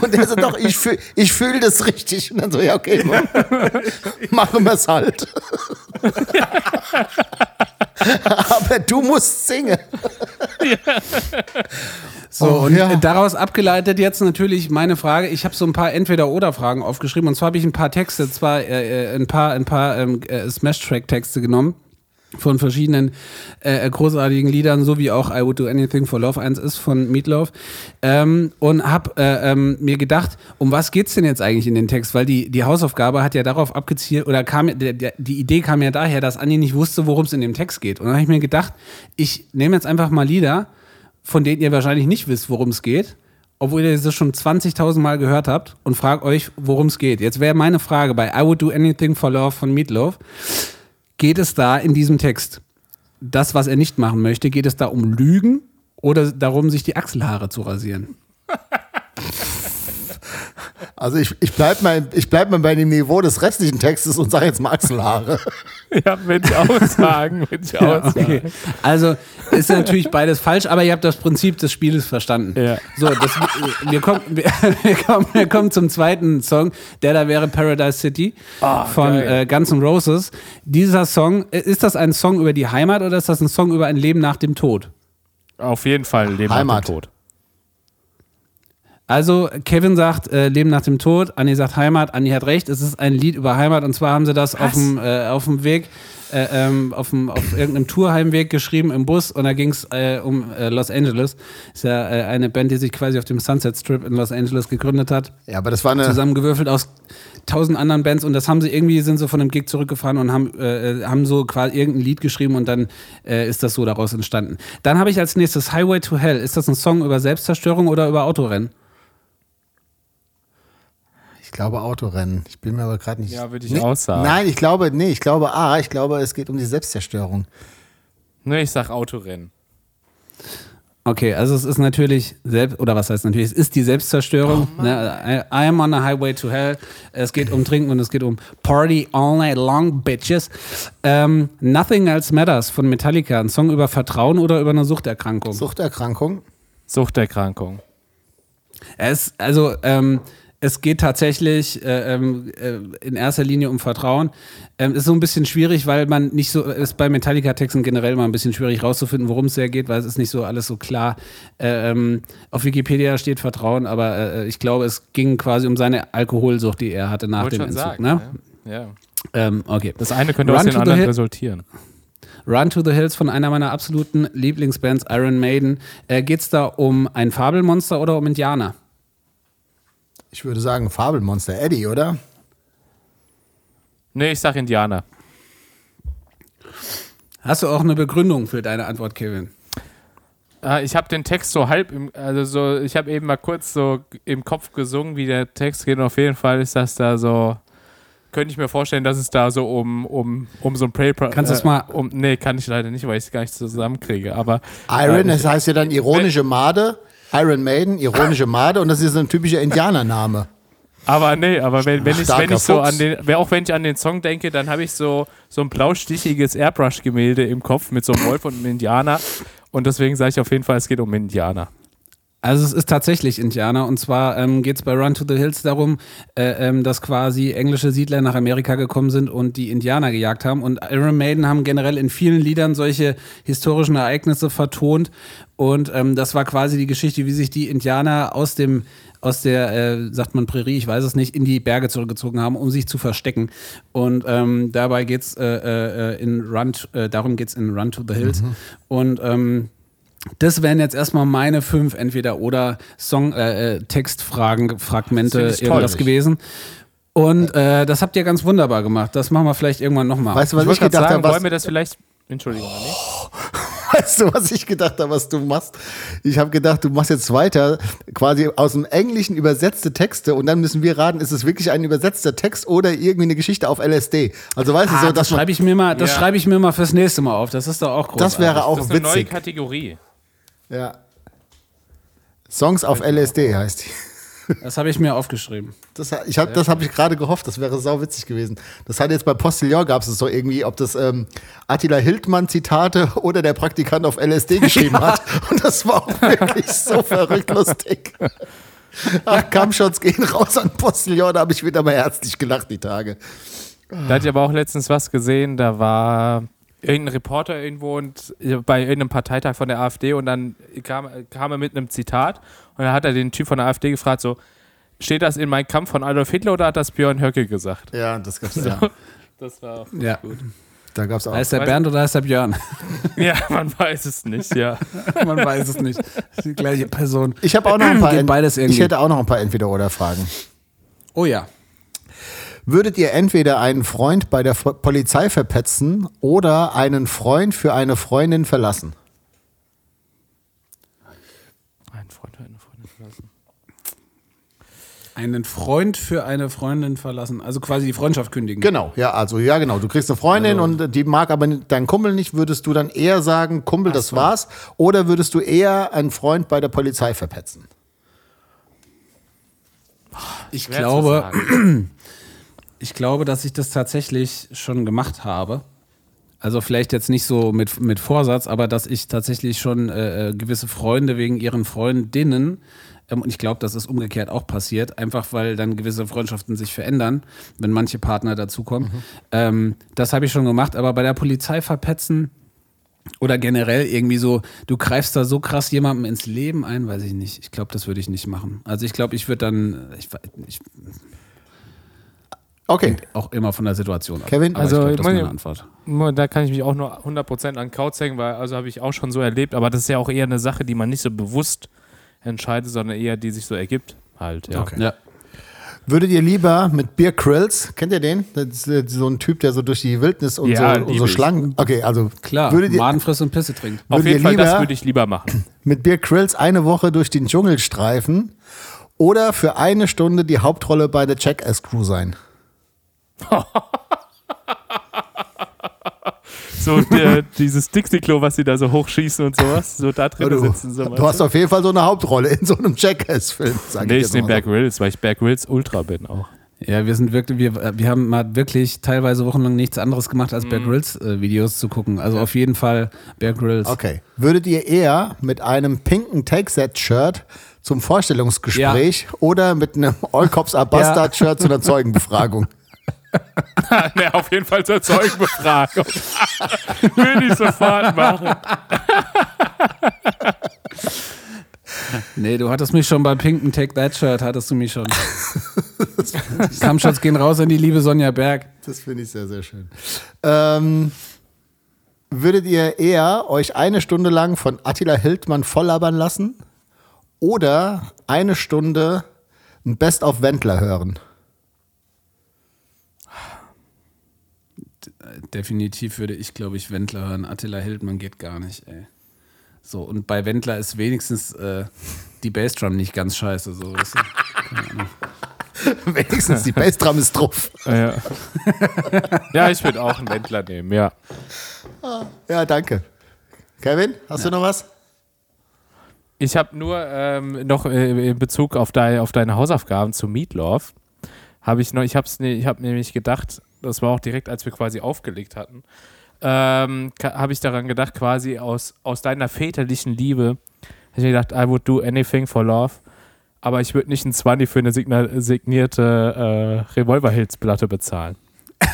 Und er so, doch, ich fühle ich fühl das richtig. Und dann so, ja, okay, machen wir es halt. Aber du musst singen. So, Oh, und ja. äh, daraus abgeleitet jetzt natürlich meine Frage. Ich habe so ein paar Entweder-Oder-Fragen aufgeschrieben. Und zwar habe ich ein paar Texte, zwar äh, äh, ein paar, ein paar ähm, äh, Smash-Track-Texte genommen von verschiedenen äh, großartigen Liedern, so wie auch I Would Do Anything for Love eins ist von Meatloaf. Ähm, und habe äh, ähm, mir gedacht, um was geht's denn jetzt eigentlich in den Text? Weil die, die Hausaufgabe hat ja darauf abgezielt, oder kam, der, der, die Idee kam ja daher, dass Andi nicht wusste, worum es in dem Text geht. Und dann habe ich mir gedacht, ich nehme jetzt einfach mal Lieder, von denen ihr wahrscheinlich nicht wisst, worum es geht, obwohl ihr das schon 20.000 Mal gehört habt und fragt euch, worum es geht. Jetzt wäre meine Frage bei I Would Do Anything for Love von Meatloaf, geht es da in diesem Text, das, was er nicht machen möchte, geht es da um Lügen oder darum, sich die Achselhaare zu rasieren? Also ich, ich bleib mal, ich bleib mal bei dem Niveau des restlichen Textes und sage jetzt mal Achselhaare. Ja, würde ich auch sagen. Würde ich auch sagen. Okay. Also ist natürlich beides falsch, aber ihr habt das Prinzip des Spieles verstanden. Ja. So, das, wir, kommen, wir, wir, kommen, wir kommen zum zweiten Song, der da wäre Paradise City von geil. äh, Guns N' Roses. Dieser Song, äh, ist das ein Song über die Heimat oder ist das ein Song über ein Leben nach dem Tod? Auf jeden Fall Leben Heimat. nach dem Tod. Also Kevin sagt äh, Leben nach dem Tod, Anni sagt Heimat, Anni hat recht, es ist ein Lied über Heimat und zwar haben sie das auf dem, äh, auf dem Weg, äh, ähm, auf, dem, auf irgendeinem Tourheimweg geschrieben im Bus und da ging es äh, um äh, Los Angeles. Ist ja äh, eine Band, die sich quasi auf dem Sunset Strip in Los Angeles gegründet hat, Ja, aber das war eine. zusammengewürfelt aus tausend anderen Bands und das haben sie irgendwie, sind so von dem Gig zurückgefahren und haben, äh, haben so quasi irgendein Lied geschrieben und dann äh, ist das so daraus entstanden. Dann habe ich als nächstes Highway to Hell. Ist das ein Song über Selbstzerstörung oder über Autorennen? Ich glaube Autorennen. Ich bin mir aber gerade nicht. Ja, würde ich nee, auch sagen. Nein, ich glaube, nee, ich glaube A, ich glaube, es geht um die Selbstzerstörung. Ne, ich sag Autorennen. Okay, also es ist natürlich selbst oder was heißt natürlich, es ist die Selbstzerstörung. ne? I, I am on a highway to hell. Es geht um Trinken und es geht um Party all night long, bitches. Ähm, Nothing Else Matters von Metallica, ein Song über Vertrauen oder über eine Suchterkrankung. Suchterkrankung. Suchterkrankung. Es, also, ähm, es geht tatsächlich äh, ähm, äh, in erster Linie um Vertrauen. Ähm, ist so ein bisschen schwierig, weil man nicht so, ist bei Metallica-Texten generell mal ein bisschen schwierig rauszufinden, worum es sehr geht, weil es ist nicht so alles so klar. Äh, ähm, auf Wikipedia steht Vertrauen, aber äh, ich glaube, es ging quasi um seine Alkoholsucht, die er hatte nach Wollte dem Entzug. sagen. ne? Ja. ja. Ähm, okay. Das eine könnte Run aus the anderen resultieren. Run to the Hills von einer meiner absoluten Lieblingsbands, Iron Maiden. Äh, Geht es da um ein Fabelmonster oder um Indianer? Ich würde sagen Fabelmonster Eddie, oder? Ne, ich sag Indianer. Hast du auch eine Begründung für deine Antwort, Kevin? Ah, ich habe den Text so halb, im, also so, ich habe eben mal kurz so im Kopf gesungen, wie der Text geht. Und auf jeden Fall ist das da so, könnte ich mir vorstellen, dass es da so um, um, um so ein Paper. Kannst du das mal- Um, nee, kann ich leider nicht, weil ich es gar nicht zusammenkriege. Aber Iron, äh, das heißt ja dann ironische Made. Iron Maiden, ironische Made. Und das ist so ein typischer Indianername. Aber nee, aber wenn, wenn ich, wenn ich so an den, auch wenn ich an den Song denke, dann habe ich so, so ein blaustichiges Airbrush-Gemälde im Kopf mit so einem Wolf und einem Indianer. Und deswegen sage ich auf jeden Fall, es geht um Indianer. Also es ist tatsächlich Indianer und zwar ähm, geht es bei Run to the Hills darum, äh, ähm, dass quasi englische Siedler nach Amerika gekommen sind und die Indianer gejagt haben und Iron Maiden haben generell in vielen Liedern solche historischen Ereignisse vertont und ähm, das war quasi die Geschichte, wie sich die Indianer aus dem aus der, äh, sagt man Prärie, ich weiß es nicht, in die Berge zurückgezogen haben, um sich zu verstecken. Und ähm, dabei geht's äh, äh, in Run, äh, darum geht's in Run to the Hills. Und ähm, das wären jetzt erstmal meine fünf entweder-oder Song, äh, äh, Textfragen, Das Fragmente, ich irgendwas gewesen. Und äh, das habt ihr ganz wunderbar gemacht. Das machen wir vielleicht irgendwann nochmal. Weißt du, was Ich ich, gedacht sagen, habe? wollen Was, wir das vielleicht. Entschuldigung, nee. weißt du, was ich gedacht habe, was du machst? Ich habe gedacht, du machst jetzt weiter quasi aus dem Englischen übersetzte Texte und dann müssen wir raten, ist es wirklich ein übersetzter Text oder irgendwie eine Geschichte auf LSD? Also weißt du, ah, so, das schreibe ich mir mal, das Ja. schreibe ich mir mal fürs nächste Mal auf. Das ist doch auch groß. das wäre auch Das ist eine neue witzig. Kategorie. Ja. Songs auf LSD heißt die. Das habe ich mir aufgeschrieben. Das, ich hab, das habe ich gerade gehofft, das wäre sau witzig gewesen. Das hat jetzt bei Postillon gab es so irgendwie, ob das ähm, Attila Hildmann Zitate oder der Praktikant auf LSD geschrieben hat. Und das war auch wirklich so verrückt lustig. Ach, Kampfshots gehen raus an Postillon, da habe ich wieder mal herzlich gelacht die Tage. Da hatte ich aber auch letztens was gesehen, da war irgendein Reporter irgendwo und bei irgendeinem Parteitag von der AfD und dann kam, kam er mit einem Zitat und dann hat er den Typ von der AfD gefragt, so, steht das in Mein Kampf von Adolf Hitler oder hat das Björn Höcke gesagt? Ja, das gab's ja. Das war auch Ja. gut. Da gab's auch. Heißt der Bernd oder heißt der Björn? Ja, man weiß es nicht, ja. Man weiß es nicht. Das ist die gleiche Person. Ich habe auch noch ein paar. Beides irgendwie. ich hätte auch noch ein paar Entweder-oder-Fragen. Oh ja. Würdet ihr entweder einen Freund bei der F Polizei verpetzen oder einen Freund für eine Freundin verlassen? Ein Freund hat eine Freundin verlassen. Einen Freund für eine Freundin verlassen. Also quasi die Freundschaft kündigen. Genau, ja, also ja, genau. Du kriegst eine Freundin und die mag aber deinen Kumpel nicht. Würdest du dann eher sagen, Kumpel, das war's? Oder würdest du eher einen Freund bei der Polizei verpetzen? Ich Schwer glaube. ich glaube, dass ich das tatsächlich schon gemacht habe. Also vielleicht jetzt nicht so mit, mit Vorsatz, aber dass ich tatsächlich schon äh, äh, gewisse Freunde wegen ihren Freundinnen, ähm, und ich glaube, das ist umgekehrt auch passiert, einfach weil dann gewisse Freundschaften sich verändern, wenn manche Partner dazukommen. Ähm, das habe ich schon gemacht, aber bei der Polizei verpetzen oder generell irgendwie so, du greifst da so krass jemandem ins Leben ein, weiß ich nicht. Ich glaube, das würde ich nicht machen. Also ich glaube, ich würde dann, ich, ich, Okay. auch immer von der Situation ab. Kevin? Aber Also, ich glaub, das ist meine- Antwort. Da kann ich mich auch nur 100% an Kauz hängen, weil also habe ich auch schon so erlebt, aber das ist ja auch eher eine Sache, die man nicht so bewusst entscheidet, sondern eher die sich so ergibt halt, ja. Ja. Würdet ihr lieber mit Beer Krills, kennt ihr den? Das ist äh, so ein Typ, der so durch die Wildnis und Ja, so, und so. Schlangen. Okay, also Klar, würdet ihr Maden frisst und Pisse trinkt. Auf jeden Fall, das lieber- würde ich lieber machen. mit Beer Krills eine Woche durch den Dschungel streifen oder für eine Stunde die Hauptrolle bei der Jackass Crew sein? So der, dieses Dixie-Klo, was sie da so hochschießen und sowas, so da drin Du, sitzen. So du hast auf jeden Fall so eine Hauptrolle in so einem Jackass-Film. sag nee, ich jetzt nehme mal Bear Grylls, weil ich Bear Grylls Ultra bin auch. Ja, wir sind wirklich, wir, wir haben mal wirklich teilweise wochenlang nichts anderes gemacht, als Mhm. Bear Grylls äh, Videos zu gucken. Also auf jeden Fall Bear Grylls. Okay. Würdet ihr eher mit einem pinken Take-Set-Shirt zum Vorstellungsgespräch oder mit einem All Cops Are Bastard-Shirt zu einer Zeugenbefragung? ne, auf jeden Fall zur Zeugenbefragung. Würde ich sofort machen. Nee, du hattest mich schon bei Pinken Take That Shirt, hattest du mich schon. Kampfshots gehen raus an die liebe Sonja Berg. Das finde ich sehr, sehr schön. Ähm, würdet ihr eher euch eine Stunde lang von Attila Hildmann volllabern lassen oder eine Stunde ein Best of Wendler hören? Definitiv würde ich, glaube ich, Wendler hören. Attila Hildmann geht gar nicht, ey. So, und bei Wendler ist wenigstens äh, die Bassdrum nicht ganz scheiße. So, weißt du? Wenigstens die Bassdrum ist drauf. Ja. ja, ich würde auch einen Wendler nehmen, ja. Ja, danke. Kevin, hast du noch was? Ich habe nur ähm, noch äh, in Bezug auf, dein, auf deine Hausaufgaben zu Meatloaf, habe ich noch, ich habe ich hab nämlich gedacht, das war auch direkt, als wir quasi aufgelegt hatten, ähm, habe ich daran gedacht, quasi aus, aus deiner väterlichen Liebe, habe ich mir gedacht, I would do anything for love, aber ich würde nicht ein 20 für eine signierte äh, Revolver-Hills-Platte bezahlen.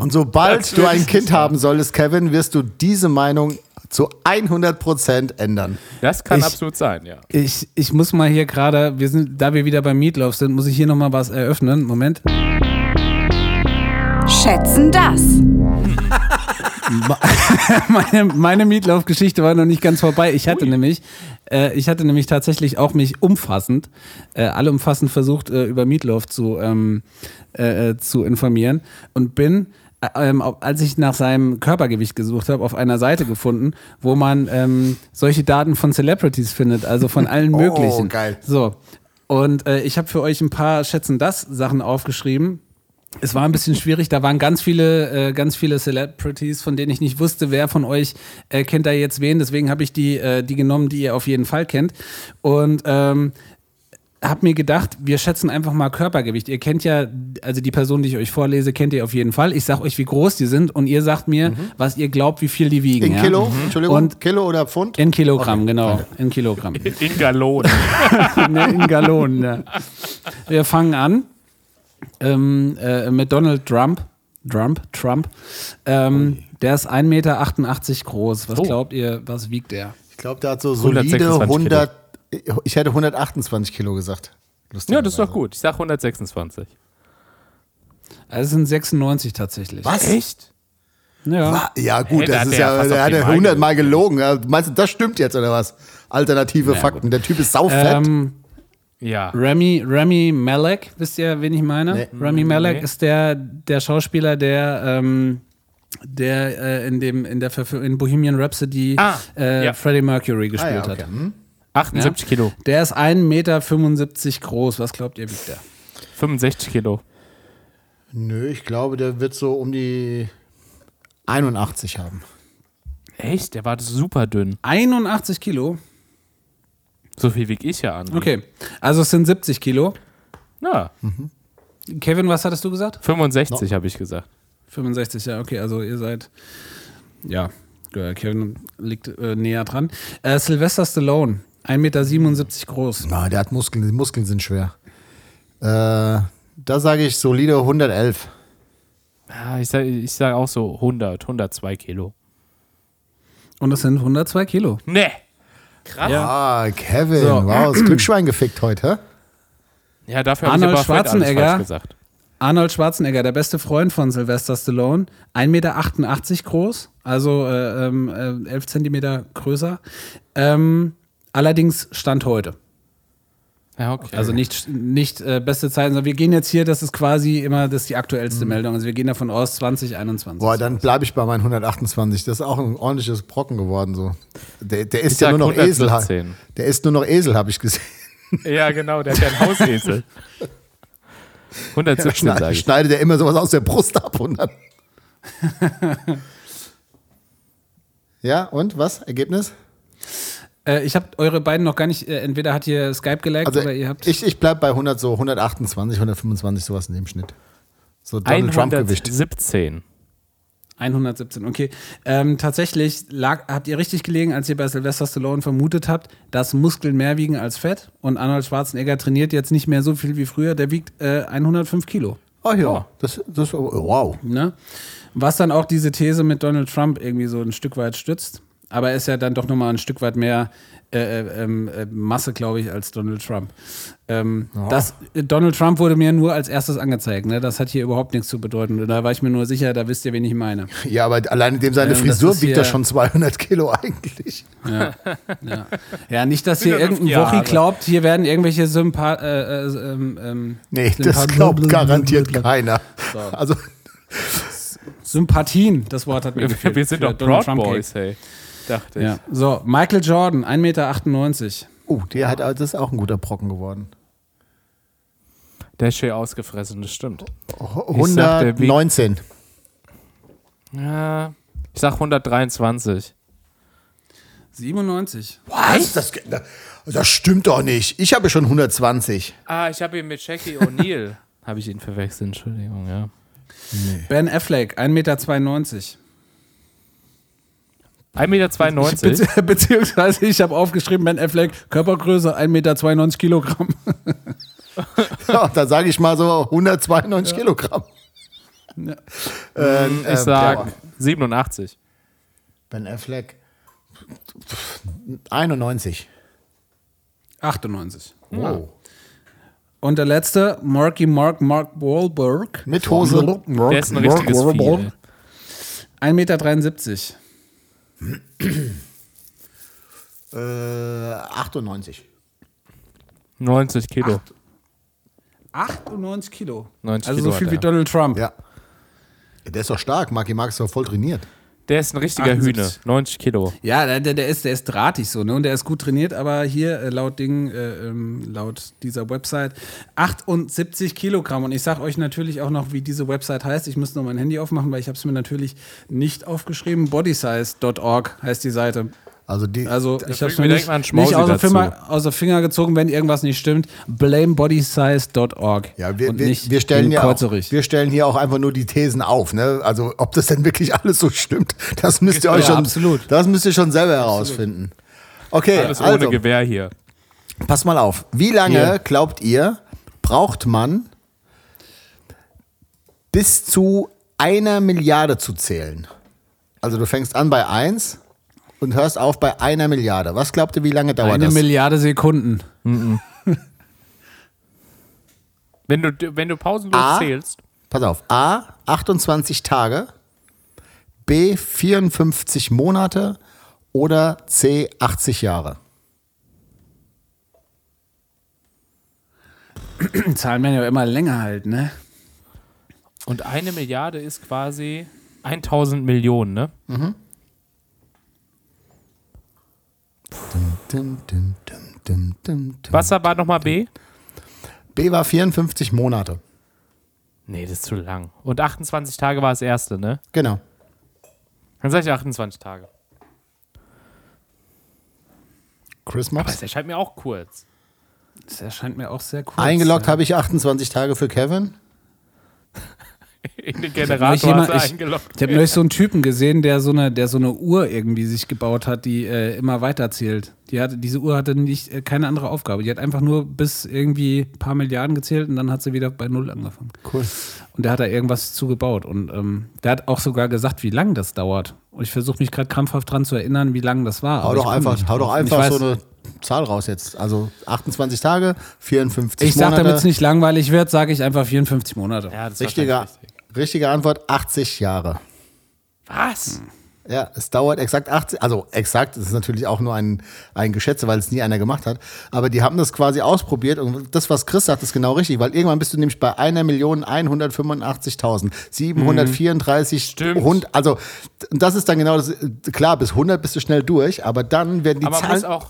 Und sobald du ein Kind haben solltest, Kevin, wirst du diese Meinung zu 100% ändern. Das kann Ich- absolut sein, ja. Ich, ich muss mal hier gerade, wir sind, da wir wieder beim Meatloaf sind, muss ich hier nochmal was eröffnen. Moment. Schätzen das. meine, meine Meatloaf-Geschichte war noch nicht ganz vorbei. Ich hatte nämlich, äh, ich hatte nämlich tatsächlich auch mich umfassend, äh, allumfassend versucht, äh, über Meatloaf zu, ähm, äh, äh, zu informieren und bin, äh, ähm, als ich nach seinem Körpergewicht gesucht habe, auf einer Seite gefunden, wo man ähm, solche Daten von Celebrities findet, also von allen Oh, möglichen. geil. So. Und äh, ich habe für euch ein paar Schätzen das Sachen aufgeschrieben. Es war ein bisschen schwierig, da waren ganz viele, äh, ganz viele Celebrities, von denen ich nicht wusste, wer von euch äh, kennt da jetzt wen. Deswegen habe ich die, äh, die genommen, die ihr auf jeden Fall kennt. Und ähm, habe mir gedacht, wir schätzen einfach mal Körpergewicht. Ihr kennt ja, also die Person, die ich euch vorlese, kennt ihr auf jeden Fall. Ich sage euch, wie groß die sind und ihr sagt mir, was ihr glaubt, wie viel die wiegen. In ja? Kilo? Entschuldigung, Und Kilo oder Pfund? in Kilogramm, genau. In Kilogramm. In Gallonen. ne, in Gallonen. Ja. Wir fangen an ähm, äh, mit Donald Trump. Trump, Trump. Ähm, der ist 1,88 Meter groß. Was Oh. glaubt ihr, was wiegt der? Ich glaube, der hat so solide 126 Kilo. 100. Ich hätte 128 Kilo gesagt. Ja, das ist doch gut. Ich sag 126. Also es sind 96 tatsächlich. Was? Echt? Ja. Ja, gut, Hey, da das hat ist ja, der hat ja Waage 100 Mal gelogen. Meinst du, das stimmt jetzt oder was? Alternative Fakten. Der Typ ist saufett. Ähm, Ja. Remy, Remy Malek, wisst ihr, wen ich meine? Nee. Remy Malek Nee. ist der, der Schauspieler, der, ähm, der äh, in, dem, in, der Verfil- in Bohemian Rhapsody Ah, äh, ja. Freddie Mercury ah, gespielt ja, okay. hat. Hm. 78 Kilo. Der ist 1,75 Meter groß. Was glaubt ihr, wiegt der? 65 Kilo. Nö, ich glaube, der wird so um die 81 haben. Echt? Der war super dünn. 81 Kilo? So viel wieg ich ja an. Okay, also es sind 70 Kilo. Ja, Kevin, was hattest du gesagt? 65 habe ich gesagt. 65, ja, okay, also ihr seid, ja, äh, Kevin liegt äh, näher dran. Äh, Sylvester Stallone, 1,77 Meter groß. Na, der hat Muskeln. Die Muskeln sind schwer. Äh, da sage ich solide 111. Ja, ich sage ich sag auch so 100, 102 Kilo. Und es sind 102 Kilo. Nee. Krass. Ja, Ah, Kevin. So. Wow, das Glücksschwein gefickt heute, hä? dafür habe ich Arnold aber Schwarzenegger. falsch gesagt. Arnold Schwarzenegger, der beste Freund von Sylvester Stallone, 1,88 Meter groß, also äh, ähm, äh, 11 Zentimeter größer. Ähm, allerdings Stand heute. Ja, okay. Also nicht, nicht äh, beste Zeiten, sondern wir gehen jetzt hier, das ist quasi immer das ist die aktuellste Meldung. Also wir gehen davon aus 2021. Boah, dann bleibe ich bei meinen 128. Das ist auch ein ordentliches Brocken geworden. So. Der, der ich ist ja nur noch Esel. 117. Der ist nur noch Esel, habe ich gesehen. Ja, genau, der hat ja einen Hausesel. 117 sage Schneide, ich. schneidet er immer sowas aus der Brust ab und dann. ja, und was? Ergebnis? Äh, ich habe eure beiden noch gar nicht, äh, entweder hat hier Skype geliked Also oder ihr habt ich, ich bleibe bei 100, so 128, 125, sowas in dem Schnitt. So Donald Trump-Gewicht. 117. 117, okay. Ähm, tatsächlich lag, habt ihr richtig gelegen, als ihr bei Sylvester Stallone vermutet habt, dass Muskeln mehr wiegen als Fett und Arnold Schwarzenegger trainiert jetzt nicht mehr so viel wie früher, der wiegt äh, 105 Kilo. Oh ja, das, das, wow. Ne? Was dann auch diese These mit Donald Trump irgendwie so ein Stück weit stützt. Aber er ist ja dann doch nochmal ein Stück weit mehr äh, äh, ähm, äh, Masse, glaube ich, als Donald Trump. Ähm, das, äh, Donald Trump wurde mir nur als erstes angezeigt. Ne? Das hat hier überhaupt nichts zu bedeuten. Da war ich mir nur sicher, da wisst ihr, wen ich meine. Ja, aber allein dem seine Ähm, Frisur wiegt er schon 200 Kilo eigentlich. Ja, ja nicht, dass hier 150 irgendein Wochi Jahre. glaubt, hier werden irgendwelche Sympa äh, äh, ähm, ähm, Nee, das glaubt garantiert keiner. Also, Sympathien, das Wort hat mir gefehlt. Wir sind doch Donald Proud Trump Boys, hey. Dachte ich. Ja. So, Michael Jordan, 1,98 Meter. oh, der hat, das ist auch ein guter Brocken geworden. Der ist schön ausgefressen, das stimmt. Ich sag, 119. Ja, ich sag 123. 97. Was? Das, das stimmt doch nicht. Ich habe schon 120. Ah, ich habe ihn mit Jackie O'Neill. habe ich ihn verwechselt, Entschuldigung, ja. Ben Affleck, 1,92 Meter. 1,92 Meter. Bezieh beziehungsweise ich habe aufgeschrieben, Ben Affleck, Körpergröße 1,92 Meter Kilogramm. Ja, da sage ich mal so 192 Kilogramm. Ähm, Ich äh, sag ja, 87. Ben Affleck 91. 98. Wow. Und der letzte, Marky Mark Mark Wahlberg. Mit Hose. Der ist ein richtiges Vieh. ey. 1,73 Meter. Äh, 98. 90 Kilo. 98 Kilo. 90 also Kilo so viel wie er. Donald Trump. Ja. Der ist doch stark. Marky Mark ist doch voll trainiert. Der ist ein richtiger 78. Hühne. 90 Kilo. Ja, der, der, ist, der ist drahtig so, ne? Und der ist gut trainiert, aber hier äh, laut Ding, äh, ähm, laut dieser Website, 78 Kilogramm. Und ich sag euch natürlich auch noch, wie diese Website heißt. Ich muss noch mein Handy aufmachen, weil ich habe es mir natürlich nicht aufgeschrieben. Bodysize.org heißt die Seite. Also die. Also ich habe mir nicht, nicht aus, der dazu. Finger, aus der Finger gezogen, wenn irgendwas nicht stimmt. Blamebodysize.org. ja, wir, und wir, nicht wir, stellen ja auch, wir stellen hier auch einfach nur die Thesen auf. Ne? Also ob das denn wirklich alles so stimmt, das müsst ihr euch Ja, schon, absolut. das müsst ihr schon selber herausfinden. Okay, Alles ohne also Gewehr hier. pass mal auf. Wie lange Hier. glaubt ihr braucht man bis zu einer Milliarde zu zählen? Also du fängst an bei 1 und hörst auf bei einer Milliarde. Was glaubt ihr, wie lange dauert Eine das? Milliarde Sekunden. Wenn du, wenn du pausenlos A. zählst, Pass auf. A, 28 Tage. B, 54 Monate. Oder C, 80 Jahre. Zahlen werden ja immer länger halt, ne? und eine Milliarde ist quasi 1000 Millionen, ne? Dim, dim, dim, dim. Was war nochmal B? B war 54 Monate. Nee, das ist zu lang. Und 28 Tage war das erste, ne? Genau. Dann sag ich 28 Tage. Chris Aber Mops. es erscheint mir auch kurz. Das erscheint mir auch sehr kurz. Eingeloggt ja. habe ich 28 Tage für Kevin. In den Ich Generator hab hast du neulich eingeloggt. Ich habe neulich so einen Typen gesehen, der so eine, der so eine Uhr irgendwie sich gebaut hat, die äh, immer weiter zählt. Die hatte, diese Uhr hatte nicht, äh, keine andere Aufgabe. Die hat einfach nur bis irgendwie ein paar Milliarden gezählt und dann hat sie wieder bei Null angefangen. Cool. Und der hat da irgendwas zugebaut. Und ähm, der hat auch sogar gesagt, wie lange das dauert. Und ich versuche mich gerade krampfhaft dran zu erinnern, wie lange das war. Hau aber doch ich einfach, hau doch ich einfach weiß- so eine Zahl raus jetzt. Also 28 Tage, 54 Ich sag, Monate. damit es nicht langweilig wird, sage ich einfach 54 Monate. Ja, das ist richtige, richtig. richtige Antwort, 80 Jahre. Was? Ja, es dauert exakt 80, also exakt, es ist natürlich auch nur ein, ein Geschätze, weil es nie einer gemacht hat. Aber die haben das quasi ausprobiert und das, was Chris sagt, ist genau richtig, weil irgendwann bist du nämlich bei 1.185.734 Stimmt. Hund, also das ist dann genau das, klar, bis 100 bist du schnell durch, aber dann werden die Aber man muss Zahlen,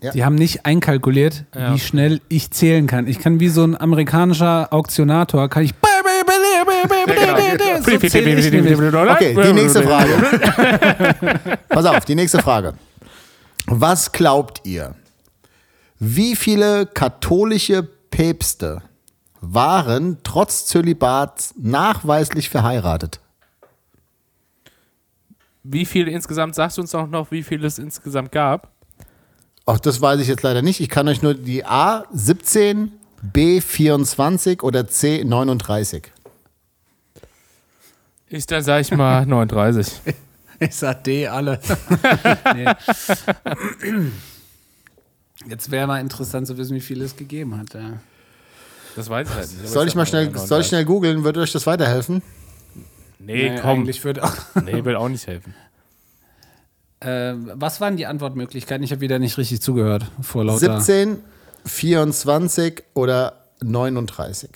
auch. Die haben nicht einkalkuliert, Ja. wie schnell ich zählen kann. Ich kann wie so ein amerikanischer Auktionator, kann ich. genau. So ich. Okay, die nächste Frage. Pass auf, die nächste Frage. Was glaubt ihr? Wie viele katholische Päpste waren trotz Zölibats nachweislich verheiratet? Wie viel insgesamt, sagst du uns auch noch, wie viel es insgesamt gab? Ach, das weiß ich jetzt leider nicht. Ich kann euch nur die A 17, B 24 oder C 39. Ich, dann sag ich mal 39. Ich sag D, alle. Jetzt wäre mal interessant zu wissen, wie viel es gegeben hat. Ja. Das weiß ich halt nicht. Soll ich mal schnell, 39. soll ich schnell googeln? Würde euch das weiterhelfen? Nee, Nee, komm. Eigentlich würde auch. Nee, will auch nicht helfen. Äh, was waren die Antwortmöglichkeiten? Ich habe wieder nicht richtig zugehört vor lauter. 17, 24 oder 39.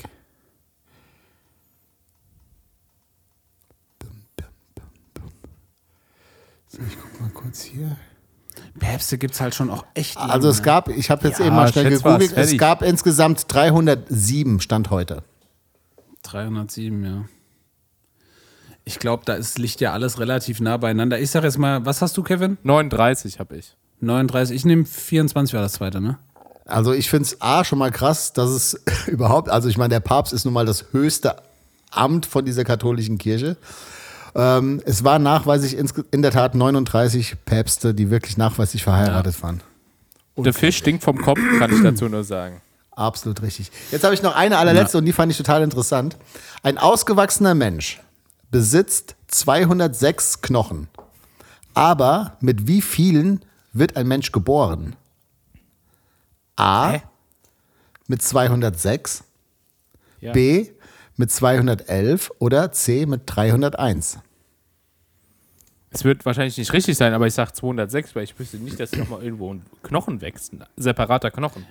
So, ich guck mal kurz hier. Päpste gibt es halt schon auch echt. Also es gab, ich habe jetzt Ja, eben mal schnell gegoogelt, es gab insgesamt 307 Stand heute. 307, ja. Ich glaube, da ist, liegt ja alles relativ nah beieinander. Ich sag jetzt mal, was hast du, Kevin? 39 habe ich. 39. Ich nehme 24 war das zweite, ne? Also ich finde es A schon mal krass, dass es überhaupt, also ich meine, der Papst ist nun mal das höchste Amt von dieser katholischen Kirche. Ähm, es waren nachweislich in der Tat 39 Päpste, die wirklich nachweislich verheiratet waren. Der Fisch stinkt vom Kopf, kann ich dazu nur sagen. Absolut richtig. Jetzt habe ich noch eine allerletzte und die fand ich total interessant. Ein ausgewachsener Mensch besitzt 206 Knochen. Aber mit wie vielen wird ein Mensch geboren? A. Mit 206, Ja. B. Mit 211 oder C. Mit 301. Es wird wahrscheinlich nicht richtig sein, aber ich sage 206, weil ich wüsste nicht, dass nochmal irgendwo ein Knochen wächst. Ein separater Knochen.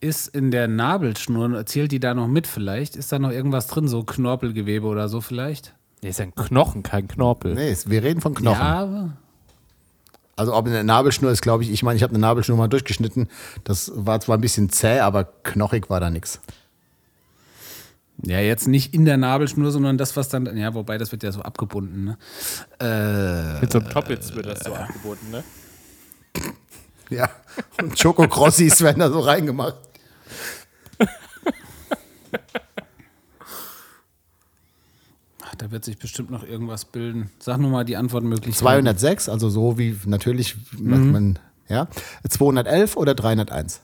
Ist in der Nabelschnur, zählt die da noch mit vielleicht? Ist da noch irgendwas drin, so Knorpelgewebe oder so vielleicht? Der ist ein Knochen, kein Knorpel. Nee, wir reden von Knochen. Ja, Also ob in der Nabelschnur ist, glaube ich, ich meine, ich habe eine Nabelschnur mal durchgeschnitten. Das war zwar ein bisschen zäh, aber knochig war da nichts. Ja, jetzt nicht in der Nabelschnur, sondern das, was dann, ja, wobei das wird ja so abgebunden, ne? Äh, Mit so einem Toppitz wird das so angeboten, ne? Ja, und Schokokrossis werden da so reingemacht. Da wird sich bestimmt noch irgendwas bilden. Sag nur mal die Antwortmöglichkeiten. 206, also so wie natürlich macht man, ja. 211 oder 301?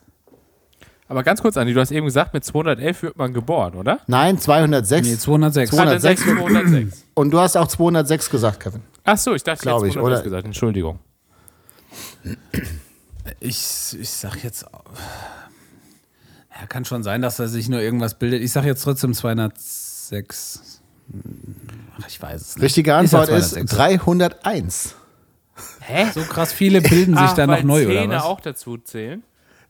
Aber ganz kurz, Andi, du hast eben gesagt, mit 211 wird man geboren, oder? Nein, 206. Nee, 206. 206. 206. Und du hast auch 206 gesagt, Kevin. Ach so, ich dachte, ich Glaub hätte ich, 211 oder? gesagt. Entschuldigung. Ich, ich sag jetzt. Ja, kann schon sein, dass er sich nur irgendwas bildet. Ich sag jetzt trotzdem 206. Ach, ich weiß es nicht. Richtige Antwort ist 206. 301. Hä? So krass viele bilden sich Ach, da noch weil neu, oder Zähne was? auch dazu zählen?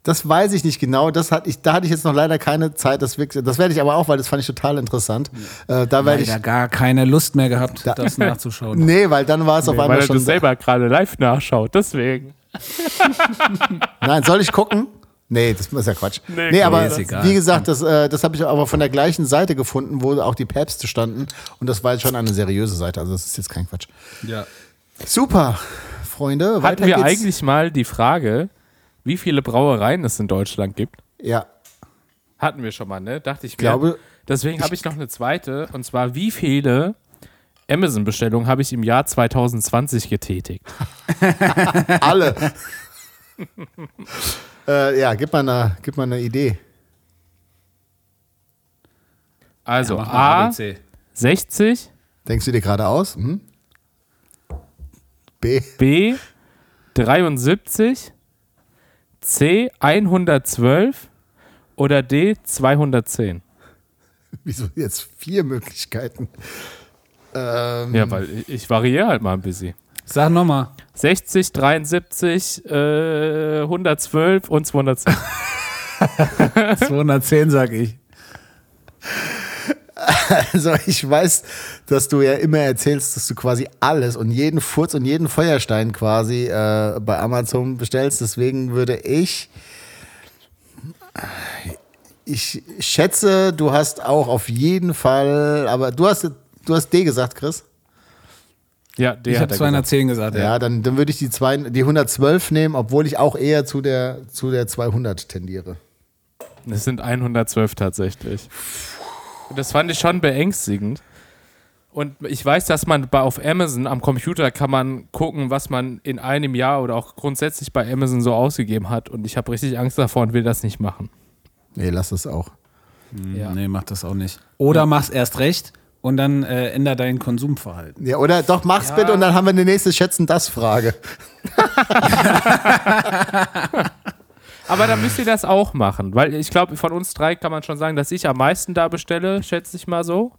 Das weiß ich nicht genau. Das hat ich, da hatte ich jetzt noch leider keine Zeit. Das, wirklich, das werde ich aber auch, weil das fand ich total interessant. Äh, da werde ich. Leider gar keine Lust mehr gehabt, das nachzuschauen. Nee, weil dann war es auf Nee, einmal weil schon. das selber gerade live nachschaut, deswegen. Nein, soll ich gucken? Nee, das ist ja Quatsch. Nee, Nee, aber ist egal. wie gesagt, das, äh, das habe ich aber von der gleichen Seite gefunden, wo auch die Päpste standen. Und das war jetzt schon eine seriöse Seite. Also das ist jetzt kein Quatsch. Ja. Super, Freunde. Hatten Weiter wir geht's. eigentlich mal die Frage, wie viele Brauereien es in Deutschland gibt? Ja, Hatten wir schon mal, ne? Dachte ich ich glaube, Deswegen habe ich noch eine zweite. Und zwar, wie viele Amazon-Bestellungen habe ich im Jahr 2020 getätigt? alle. äh, ja, gib mal, eine, gib mal eine Idee. Also mal A, ABC. 60, Denkst du dir gerade aus? Hm? B. B, 73, C, 112 oder D, 210. Wieso jetzt vier Möglichkeiten? Ähm, Ja, weil ich, ich variiere halt mal ein bisschen. Sag nochmal. 60, 73, äh, 112 und 210. 210 sag ich. Also ich weiß, dass du ja immer erzählst, dass du quasi alles und jeden Furz und jeden Feuerstein quasi äh, bei Amazon bestellst. Deswegen würde ich, ich schätze, du hast auch auf jeden Fall, aber du hast, du hast D gesagt, Chris. Ja, D Ich habe er 210 gesagt. Ja, ja. dann, dann würde ich die, zwei, die 112 nehmen, obwohl ich auch eher zu der, zu der 200 tendiere. gesagt. Es sind 112 tatsächlich. Und das fand ich schon beängstigend. Und ich weiß, dass man bei, auf Amazon am Computer kann man gucken, was man in einem Jahr oder auch grundsätzlich bei Amazon so ausgegeben hat. Und ich habe richtig Angst davor und will das nicht machen. Nee, lass es auch. Ja. Nee, mach das auch nicht. Oder mach's erst recht und dann äh, änder dein Konsumverhalten. Ja, oder doch, mach's Ja. bitte und dann haben wir eine nächste Schätzen das Frage. Aber dann müsst ihr das auch machen, weil ich glaube, von uns drei kann man schon sagen, dass ich am meisten da bestelle, schätze ich mal so.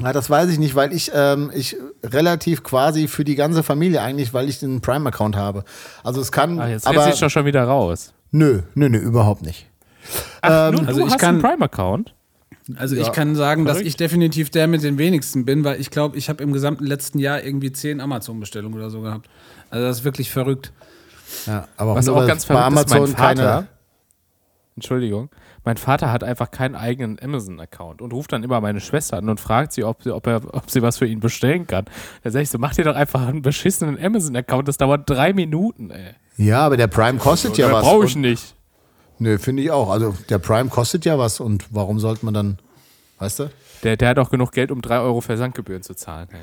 Ja, das weiß ich nicht, weil ich, ähm, ich relativ quasi für die ganze Familie eigentlich, weil ich den Prime-Account habe. Also es kann, Ah, jetzt aber ich doch schon wieder raus. nö, nö, nö, überhaupt nicht. Ach, nur also du ich hast kann- einen Prime-Account? Also Ja. ich kann sagen, dass Verrückt. ich definitiv der mit den wenigsten bin, weil ich glaube, ich habe im gesamten letzten Jahr irgendwie zehn Amazon-Bestellungen oder so gehabt. Also das ist wirklich verrückt. Ja, aber Was nur auch ganz bei verrückt ist, mein Amazon Vater, keine. Entschuldigung, mein Vater hat einfach keinen eigenen Amazon-Account und ruft dann immer meine Schwester an und fragt sie, ob, sie- ob, er, ob sie was für ihn bestellen kann. Da sag ich so, mach dir doch einfach einen beschissenen Amazon-Account, das dauert drei Minuten, ey. Ja, aber der Prime kostet ja Mehr was. brauche ich Und- nicht. Nö, finde ich auch. Also der Prime kostet ja was und warum sollte man dann, weißt du? Der, der hat auch genug Geld, um drei Euro Versandgebühren zu zahlen. Ey.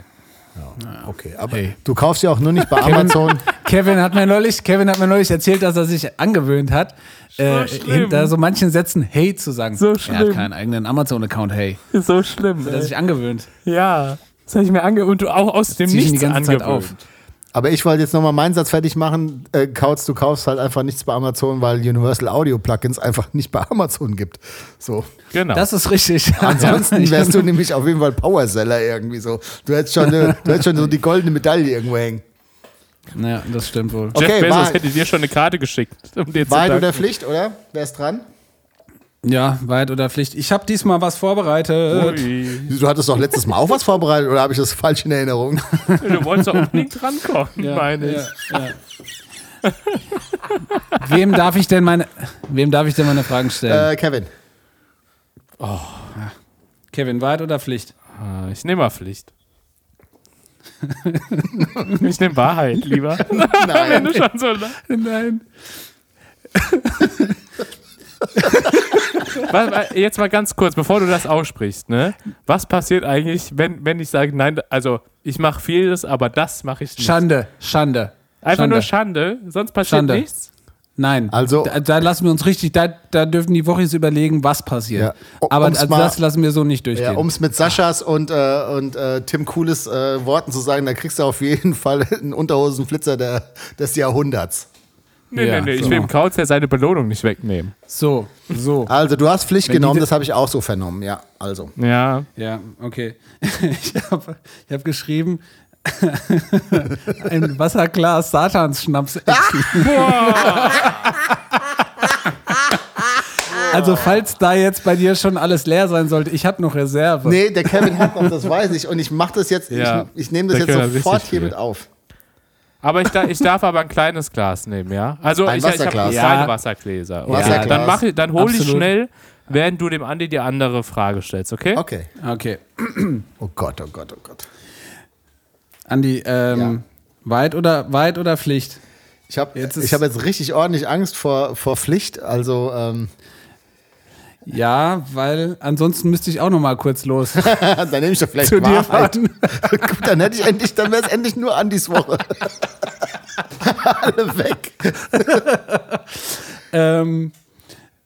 Okay, aber Hey. du kaufst ja auch nur nicht bei Amazon. Kevin hat mir neulich, Kevin hat mir neulich erzählt, dass er sich angewöhnt hat, äh, schlimm. hinter so manchen Sätzen Hey zu sagen. So Er hat schlimm. keinen eigenen Amazon-Account, Hey. So schlimm. Hat er sich angewöhnt. Ja, das habe ich mir angewöhnt und auch aus dem zieh ich die Nichts ganze Zeit angewöhnt. auf. Aber ich wollte jetzt nochmal meinen Satz fertig machen. Äh, Kautz, du kaufst halt einfach nichts bei Amazon, weil Universal Audio Plugins einfach nicht bei Amazon gibt. So. Genau. Das ist richtig. Ansonsten wärst du nämlich auf jeden Fall Powerseller irgendwie so. Du hättest schon, eine, du hättest schon so die goldene Medaille irgendwo hängen. Ja, das stimmt wohl. Okay, Jeff Bezos Wahrheit- hätte dir schon eine Karte geschickt, um dir zu Wahrheit oder Pflicht, oder? Wer ist dran? Ja, Wahrheit oder Pflicht. Ich habe diesmal was vorbereitet. Ui. Du hattest doch letztes Mal auch was vorbereitet oder habe ich das falsch in Erinnerung? Du wolltest doch unbedingt drankommen, meine ich. Ja, ja. wem darf ich denn meine, wem darf ich denn meine Fragen stellen? Äh, Kevin. Kevin, Wahrheit oder Pflicht? Ah, Ich nehme mal Pflicht. ich nehme Wahrheit lieber. Wenn Nein. du schon so. Nein. Jetzt mal ganz kurz, bevor du das aussprichst, ne? Was passiert eigentlich, wenn, wenn ich sage, nein, also ich mache vieles, aber das mache ich nicht? Schande, Schande. Einfach Schande. nur Schande, sonst passiert Schande. nichts. Nein. Also- da, da lassen wir uns richtig, da, da dürfen die Wochis überlegen, was passiert. Ja. Um- Aber also mal- das lassen wir so nicht Ja, durchgehen. um es mit Saschas und, äh, und äh, Tim Cooles äh, Worten zu sagen, da kriegst du auf jeden Fall einen Unterhosenflitzer der, des Jahrhunderts. Nee, Ja, nee, nee, ich so. will dem Kauz ja seine Belohnung nicht wegnehmen. so, so. Also, du hast Pflicht Wenn genommen, das habe ich auch so vernommen, ja. Also. Ja. Ja, okay. Ich habe ich hab geschrieben, ein Wasserglas Satansschnaps. also falls da jetzt bei dir schon alles leer sein sollte, ich habe noch Reserve. Nee, der Kevin hat noch, das weiß ich. Und ich mache das jetzt, Ja, ich, ich nehme das der jetzt sofort hiermit auf. Aber ich, da, ich darf aber ein kleines Glas nehmen, ja? Also Ein ich, ich habe Wasserglas. kleine Ja. Wassergläser. Wasserglas. Dann, mach ich, dann hol ich schnell, während du dem Andi die andere Frage stellst, okay? Okay. Okay. Oh Gott, oh Gott, oh Gott. Andi, ähm, Wahrheit, oder, Wahrheit oder Pflicht? Ich habe Jetzt hab jetzt richtig ordentlich Angst vor, vor Pflicht. Also, ähm, Ja, weil ansonsten müsste ich auch noch mal kurz los. dann nehme ich doch vielleicht Zu dir Wahrheit. Gut, dann hätte ich endlich, dann wäre es endlich nur Andis Woche. Alle weg. ähm,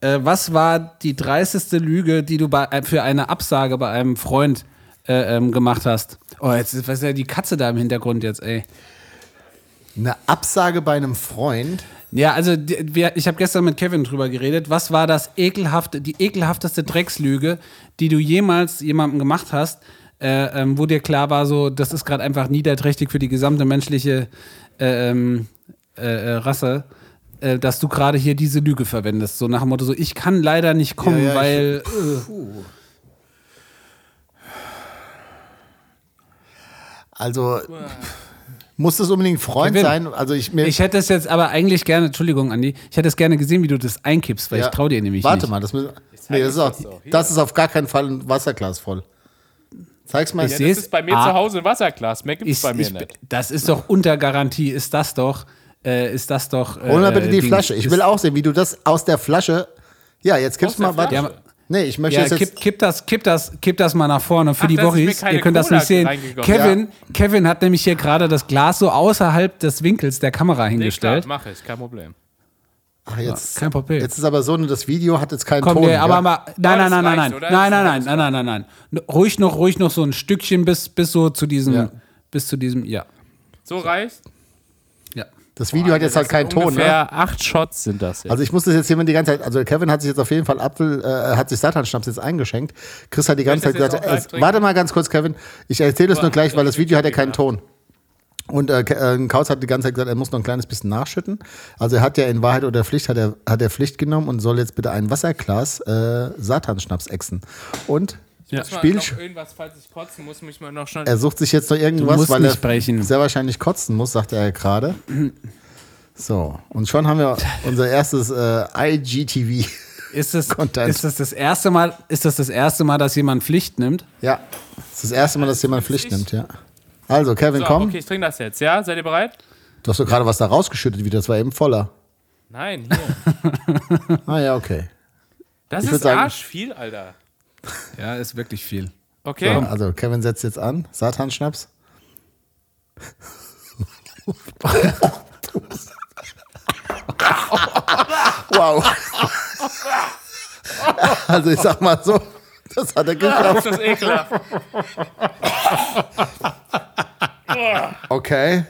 äh, was war die dreisteste Lüge, die du bei, äh, für eine Absage bei einem Freund äh, ähm, gemacht hast? Oh, jetzt ist was ist ja die Katze da im Hintergrund jetzt, ey. Eine Absage bei einem Freund. Ja, also die, wir, ich habe gestern mit Kevin drüber geredet. Was war das ekelhafte, die ekelhafteste Dreckslüge, die du jemals jemandem gemacht hast, äh, ähm, wo dir klar war, so das ist gerade einfach niederträchtig für die gesamte menschliche äh, ähm, äh, äh, Rasse, äh, dass du gerade hier diese Lüge verwendest. So nach dem Motto, so ich kann leider nicht kommen, Ja, ja, ich- weil äh, Also, muss das unbedingt ein Freund Kevin, sein? Also, ich mir. ich hätte es jetzt aber eigentlich gerne, Entschuldigung, Andi, ich hätte es gerne gesehen, wie du das einkippst, weil Ja. ich traue dir nämlich Warte nicht. mal, das, müssen- nee, das, ist auch, das ist auf gar keinen Fall ein Wasserglas voll. Zeig's mal. Ich Ja, das ist bei mir Ah. zu Hause ein Wasserglas, mehr gibt es Ich, bei mir ich, nicht. das ist doch unter Garantie, ist das doch, äh, ist das doch. Äh, Hol mal bitte die Ding. Flasche. Ich will auch sehen, wie du das aus der Flasche. Ja, jetzt kippst der mal. Warte. Nee, ich möchte Ja, das kipp, jetzt. kipp, das, kipp, das, kipp das mal nach vorne für Ach, die Wochis. keine Ihr könnt das Cola nicht sehen. Kevin, Kevin hat nämlich hier gerade das Glas so außerhalb des Winkels der Kamera Nee, hingestellt. klar, mach ich, kein Problem. Ach, jetzt, kein Problem. Jetzt ist aber so, nur das Video hat jetzt keinen Komm, Ton. der, aber ja? mal, nein, das nein, nein, nein, nein, nein, Das nein, nein, nein, nein, nein, nein. Ruhig noch, ruhig noch so ein Stückchen bis, bis so zu diesem, Ja. bis zu diesem, ja, So reicht? Das Video hat jetzt halt keinen Ton. Ne? Ungefähr acht Shots sind das jetzt. Also ich muss das jetzt jemand die ganze Zeit, also Kevin hat sich jetzt auf jeden Fall Apfel, äh, hat sich Satan-Schnaps jetzt eingeschenkt. Chris hat die ganze Zeit gesagt, live äh, warte mal ganz kurz, Kevin, ich erzähle es nur gleich, weil das Video hat ja keinen Ton. Und äh, äh, Kautz hat die ganze Zeit gesagt, er muss noch ein kleines bisschen nachschütten. Also er hat ja in Wahrheit oder Pflicht, hat er, hat er Pflicht genommen und soll jetzt bitte ein Wasserglas äh, Satan-Schnaps exen. Und Ja. Muss mal Spiel, noch irgendwas, falls ich kotzen muss, muss ich mal noch schnell. er sucht sich jetzt noch irgendwas, weil er brechen. sehr wahrscheinlich kotzen muss, sagt er ja gerade. So, und schon haben wir unser erstes äh, IGTV. Ist das, Content. ist, das das erste Mal, ist das das erste Mal, dass jemand Pflicht nimmt? Ja, das ist das erste Mal, dass jemand Pflicht nimmt, ja. Also, Kevin, So, komm. okay, ich trinke das jetzt, ja? Seid ihr bereit? Du hast doch gerade was da rausgeschüttet wieder, das war eben voller. Nein, hier. Ah ja, okay. Das Ich ist sagen- arschviel, Alter. Ja, ist wirklich viel. Okay. So, also, Kevin setzt jetzt an. Satan-Schnaps. wow. Also, ich sag mal so, das hat er geschafft. Das ist ekelhaft. Okay.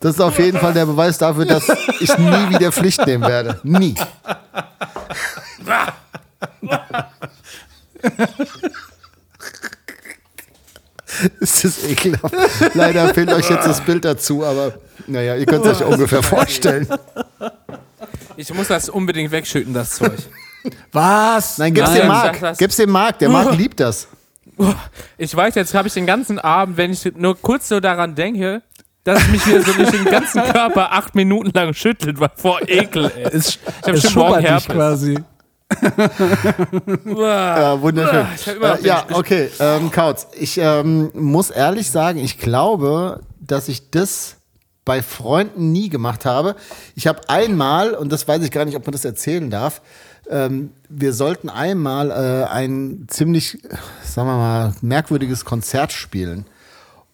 Das ist auf jeden Fall der Beweis dafür, dass ich nie wieder Pflicht nehmen werde. Nie. Es ist ekelhaft. Leider fehlt euch jetzt das Bild dazu, aber naja, ihr könnt es euch ungefähr vorstellen. Ich muss das unbedingt wegschütten, das Zeug. Was? Nein, gib's Nein. dem Marc. das. Gib's dem Marc. Der Marc liebt das. Ich weiß, jetzt habe ich den ganzen Abend, wenn ich nur kurz so daran denke, dass es mich wieder so durch den ganzen Körper acht Minuten lang schüttelt, weil vor Ekel, ey. Es, hab es schon morgen Herpes. quasi. Ja, wunderschön. Immer noch Äh, ja, okay. Ähm, Kautz, ich ähm, muss ehrlich sagen, ich glaube, dass ich das bei Freunden nie gemacht habe. Ich habe einmal, und das weiß ich gar nicht, ob man das erzählen darf, ähm, wir sollten einmal äh, ein ziemlich, sagen wir mal, merkwürdiges Konzert spielen.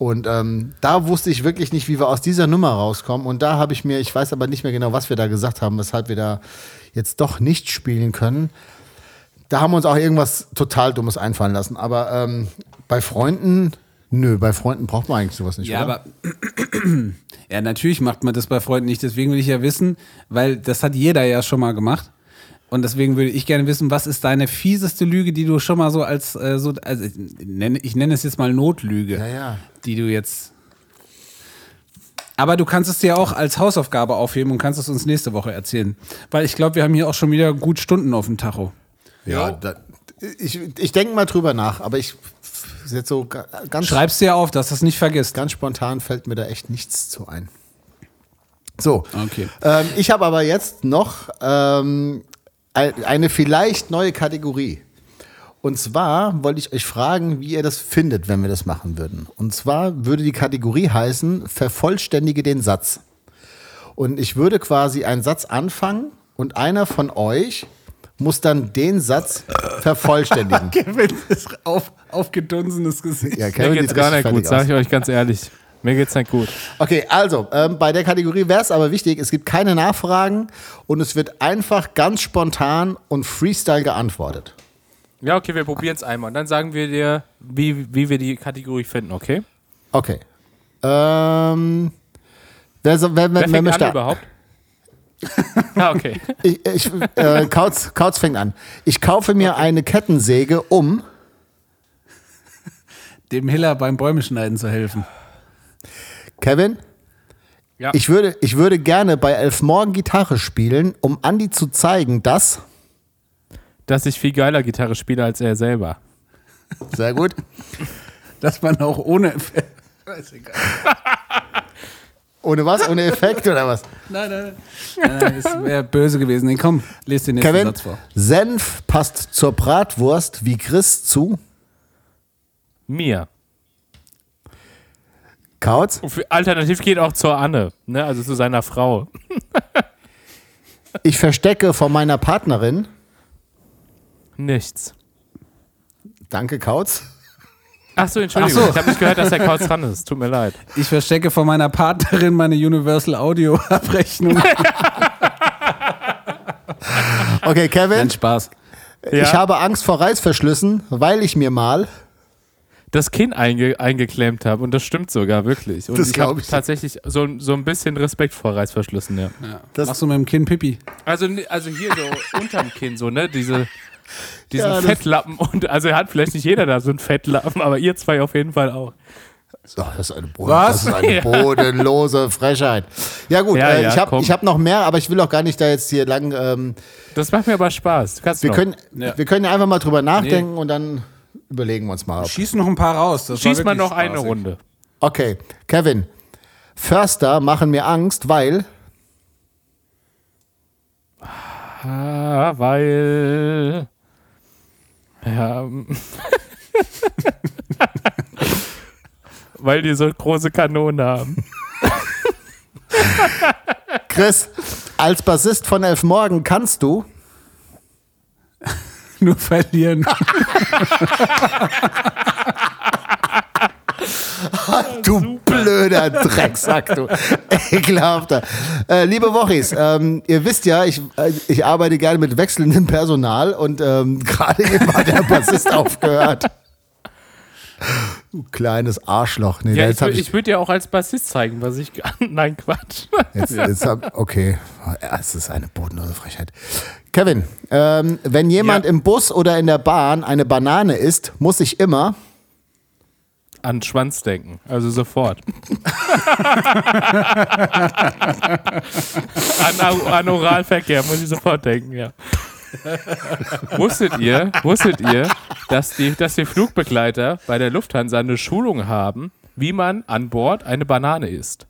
Und ähm, da wusste ich wirklich nicht, wie wir aus dieser Nummer rauskommen. Und da habe ich mir, ich weiß aber nicht mehr genau, was wir da gesagt haben, weshalb wir da jetzt doch nicht spielen können. Da haben wir uns auch irgendwas total Dummes einfallen lassen. Aber ähm, bei Freunden, nö, bei Freunden braucht man eigentlich sowas nicht, Ja, oder? aber ja, natürlich macht man das bei Freunden nicht. Deswegen will ich ja wissen, weil das hat jeder ja schon mal gemacht. Und deswegen würde ich gerne wissen, was ist deine fieseste Lüge, die du schon mal so als äh, so, also ich nenne, ich nenne es jetzt mal Notlüge, Ja, ja. die du jetzt. Aber du kannst es dir auch als Hausaufgabe aufheben und kannst es uns nächste Woche erzählen. Weil ich glaube, wir haben hier auch schon wieder gut Stunden auf dem Tacho. ja da, ich, ich denke mal drüber nach, aber ich jetzt so ga- ganz, Schreib's dir auf, dass du es nicht vergisst. ganz spontan fällt mir da echt nichts zu ein. So, Okay. ähm, ich habe aber jetzt noch ähm, eine vielleicht neue Kategorie. Und zwar wollte ich euch fragen, wie ihr das findet, wenn wir das machen würden. Und zwar würde die Kategorie heißen, vervollständige den Satz. Und ich würde quasi einen Satz anfangen und einer von euch muss dann den Satz vervollständigen. Kevin ist auf, aufgedunsenes Gesicht. Ja, Kevin geht's sieht gar nicht gut, sag ich euch ganz ehrlich. Mir geht's nicht gut. Okay, also ähm, bei der Kategorie wäre es aber wichtig, es gibt keine Nachfragen und es wird einfach ganz spontan und Freestyle geantwortet. Ja, okay, wir probieren es einmal. Und dann sagen wir dir, wie, wie wir die Kategorie finden, okay? Okay. Ähm, wer, so- wer, wer, Wer möchte? an überhaupt? ah, okay. Ich, ich, äh, Kautz, Kautz fängt an. Ich kaufe mir eine Kettensäge, um. Dem Hiller beim Bäumeschneiden zu helfen. Kevin, Ja. ich würde, ich würde gerne bei Elf Morgen Gitarre spielen, um Andi zu zeigen, dass. Dass ich viel geiler Gitarre spiele als er selber. Sehr gut. Dass man auch ohne. Ist egal. Ohne was? Ohne Effekt oder was? Nein, nein, nein. nein das wäre böse gewesen. Nee, komm, lese den nächsten Kevin, Satz vor. Senf passt zur Bratwurst wie Chris zu. Mir. Kautz, Alternativ geht auch zur Anne, ne? also zu seiner Frau. ich verstecke vor meiner Partnerin. Nichts. Danke, Kautz. Achso, Entschuldigung. Ach so. Ich habe nicht gehört, dass der Kauz dran ist. Tut mir leid. Ich verstecke von meiner Partnerin meine Universal Audio Abrechnung. Okay, Kevin, Nein, Spaß. Ja, ich habe Angst vor Reißverschlüssen, weil ich mir mal. Das Kinn einge eingeklemmt habe und das stimmt sogar wirklich. Und Das ich habe ich. tatsächlich so, so ein bisschen Respekt vor Reißverschlüssen, ja. Ja. Das- Machst du mit dem Kinn Pipi? Also, also hier so unterm Kinn, so, ne? Diese, diesen Ja, Fettlappen. Und also hat vielleicht nicht jeder da so einen Fettlappen, aber ihr zwei auf jeden Fall auch. Oh, das ist eine, Boden, Was? Das ist eine bodenlose Frechheit. Ja gut, Ja, äh, ja, ich habe hab noch mehr, aber ich will auch gar nicht da jetzt hier lang. Ähm, Das macht mir aber Spaß. Du kannst wir, noch. können, Ja. wir können ja einfach mal drüber nachdenken und dann überlegen wir uns mal. Schieß noch ein paar raus. Das Schieß mal noch eine spaßig. Runde. Okay, Kevin. Förster machen mir Angst, weil. Ah, weil. Ja. weil die so große Kanonen haben. Chris, als Bassist von Elf Morgen kannst du. Nur verlieren. Du blöder Drecksack, du ekelhafter. Äh, liebe Wochis, ähm, ihr wisst ja, ich, äh, ich arbeite gerne mit wechselndem Personal und ähm, gerade eben hat der Bassist aufgehört. Du kleines Arschloch. Nee, Ja, jetzt ich, wür- ich würde dir auch als Bassist zeigen, was ich. Nein, Quatsch. Jetzt, jetzt hab, okay, es ist eine bodenlose Frechheit. Kevin, ähm, wenn jemand Ja. im Bus oder in der Bahn eine Banane isst, muss ich immer. An Schwanz denken. Also sofort. an, an Oralverkehr muss ich sofort denken, ja. wusstet ihr, wusstet ihr, dass die, dass die Flugbegleiter bei der Lufthansa eine Schulung haben, wie man an Bord eine Banane isst?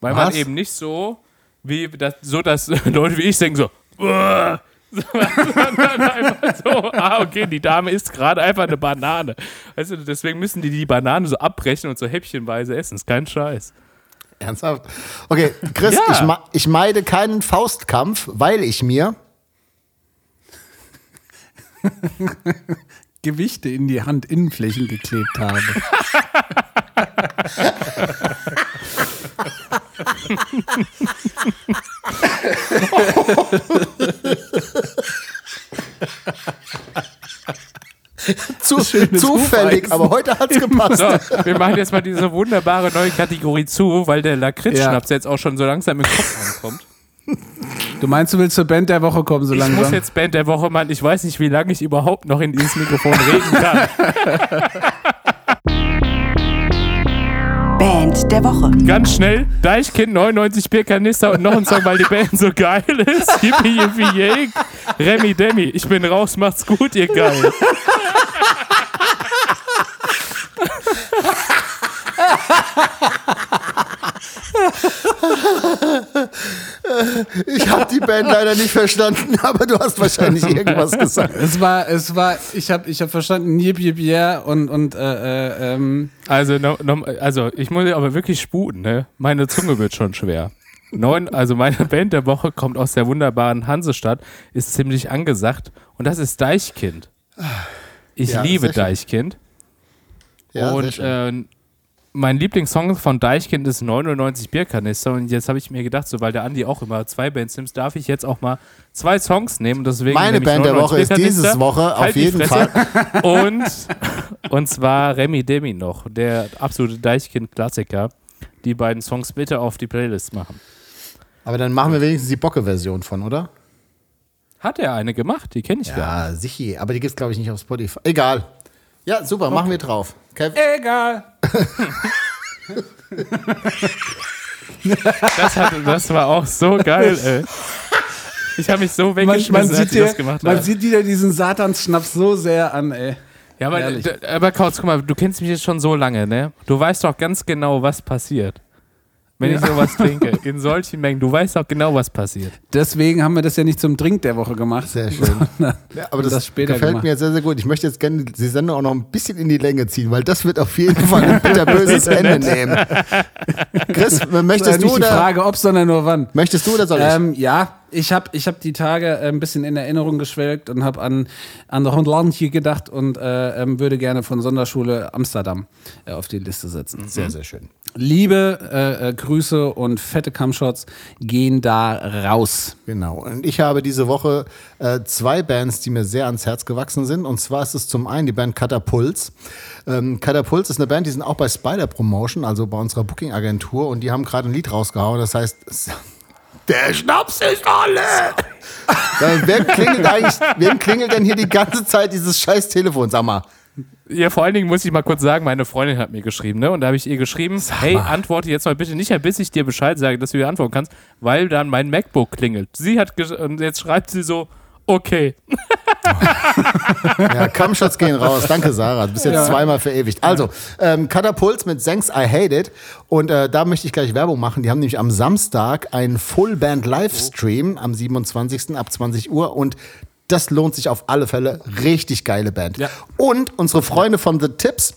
Weil man Was? eben nicht so, wie das, so dass Leute wie ich denken so, So, ah, okay, die Dame isst gerade einfach eine Banane. Weißt du, deswegen müssen die die Banane so abbrechen und so häppchenweise essen. Ist kein Scheiß. Ernsthaft? Okay, Chris, Ja. ich, ich meide keinen Faustkampf, weil ich mir. Gewichte in die Handinnenflächen geklebt habe. Zu, zufällig, Hufeisen. aber heute hat's gepasst. So, wir machen jetzt mal diese wunderbare neue Kategorie zu, weil der Lakritz-Schnaps jetzt auch schon so langsam im Kopf ankommt. Du meinst, du willst zur Band der Woche kommen, so Ich muss langsam? jetzt Band der Woche machen. Ich weiß nicht, wie lange ich überhaupt noch in dieses Mikrofon reden kann. der Woche. Ganz schnell, Deichkind, 99 Bierkanister und noch ein Song, weil die Band so geil ist. Yippie, yippie, yay. Remi Demi, ich bin raus, macht's gut, ihr geil. Ich habe die Band leider nicht verstanden, aber du hast wahrscheinlich irgendwas gesagt. Es war, es war, ich habe ich hab verstanden, Yip Yip Yeah und, und äh, äh, ähm, Also, no, no, also ich muss aber wirklich sputen, ne? Meine Zunge wird schon schwer. Neun, also meine Band der Woche kommt aus der wunderbaren Hansestadt, ist ziemlich angesagt und das ist Deichkind. Ich Ja, liebe. Deichkind. Ja, sehr und schön. äh, mein Lieblingssong von Deichkind ist 99 Bierkanister und jetzt habe ich mir gedacht, so weil der Andi auch immer zwei Bands nimmt, darf ich jetzt auch mal zwei Songs nehmen. Deswegen Meine Band der 99 Woche ist dieses Woche auf Halt jeden. Fall. Und, und zwar Remi Demi noch, der absolute Deichkind-Klassiker. Die beiden Songs bitte auf die Playlist machen. Aber dann machen wir wenigstens die Bocke-Version von, oder? Hat er eine gemacht? Die kenne ich gar Ja, sicher. Aber die gibt's glaube ich, nicht auf Spotify. Egal. Ja, super, machen wir drauf. Kev, egal. Das, hat, das war auch so geil, ey. Ich habe mich so Man, weggeschmissen, man, als sieht ich dir, das gemacht man sieht dir diesen Satansschnaps so sehr an, ey. Ja, aber, Ehrlich. aber Kautz, guck mal, du kennst mich jetzt schon so lange, ne? Du weißt doch ganz genau, was passiert. Wenn ich sowas trinke, in solchen Mengen, du weißt doch genau, was passiert. Deswegen haben wir das ja nicht zum Drink der Woche gemacht. Sehr schön. Ja, aber das, das später gefällt gemacht. mir sehr, sehr gut. Ich möchte jetzt gerne die Sendung auch noch ein bisschen in die Länge ziehen, weil das wird auf jeden Fall ein bitterböses Ende nehmen. Chris, ja möchtest du nicht die oder, Frage, ob, sondern nur wann. möchtest du oder soll ich? Ähm, ja, ich habe ich hab die Tage äh, ein bisschen in Erinnerung geschwelgt und habe an, an Holland hier gedacht und äh, ähm, würde gerne von Sonderschule Amsterdam äh, auf die Liste setzen. sehr, sehr schön. Liebe äh, äh, Grüße und fette Cumshots gehen da raus. Genau. Und ich habe diese Woche äh, zwei Bands, die mir sehr ans Herz gewachsen sind. Und zwar ist es zum einen die Band Catapults. Ähm, Catapults ist eine Band, die sind auch bei Spider Promotion, also bei unserer Booking-Agentur. Und die haben gerade ein Lied rausgehauen. Das heißt, der Schnaps ist alle. Wem, klingelt eigentlich, wem klingelt denn hier die ganze Zeit dieses scheiß Telefon? Sag mal. Ja, vor allen Dingen muss ich mal kurz sagen, meine Freundin hat mir geschrieben, ne? Und da habe ich ihr geschrieben, hey, antworte jetzt mal bitte nicht, bis ich dir Bescheid sage, dass du dir antworten kannst, weil dann mein MacBook klingelt. Sie hat gesch- und jetzt schreibt sie so, okay. Ja, Kampfshots gehen raus. Danke, Sarah. Du bist jetzt zweimal verewigt. Also, ähm, Katapult mit Thanks I Hate It. Und äh, da möchte ich gleich Werbung machen. Die haben nämlich am Samstag einen Full-Band-Livestream am 27. ab 20 Uhr. Und das lohnt sich auf alle Fälle. Richtig geile Band. Ja. Und unsere Freunde von The Tips,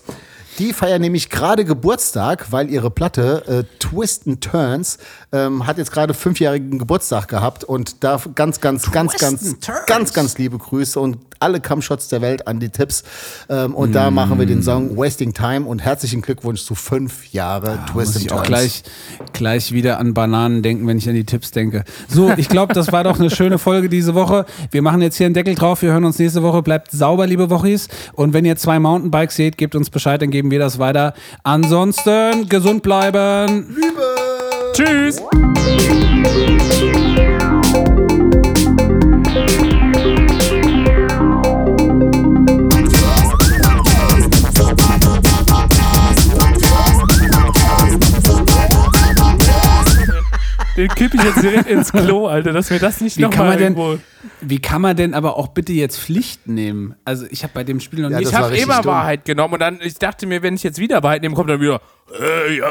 die feiern nämlich gerade Geburtstag, weil ihre Platte äh, Twist and Turns ähm, hat jetzt gerade fünfjährigen Geburtstag gehabt und da ganz, ganz, ganz, ganz, ganz, ganz liebe Grüße und alle Cumshots der Welt an die Tipps. Ähm, und da machen wir den Song Wasting Time und herzlichen Glückwunsch zu fünf Jahre Twist Muss and ich Turns. auch gleich, gleich wieder an Bananen denken, wenn ich an die Tipps denke. So, ich glaube, das war doch eine schöne Folge diese Woche. Wir machen jetzt hier einen Deckel drauf. Wir hören uns nächste Woche. Bleibt sauber, liebe Wochis. Und wenn ihr zwei Mountainbikes seht, gebt uns Bescheid, dann geben wir das weiter. Ansonsten gesund bleiben. Tschüss. Den kipp ich jetzt direkt ins Klo, Alter, dass mir das nicht Wie kann, nochmal man denn, irgendwo... wie kann man denn aber auch bitte jetzt Pflicht nehmen? Also ich habe bei dem Spiel noch Ja, nicht. das Ich habe immer dumm. Wahrheit genommen und dann, ich dachte mir, wenn ich jetzt wieder Wahrheit nehme, kommt dann wieder, äh, ja,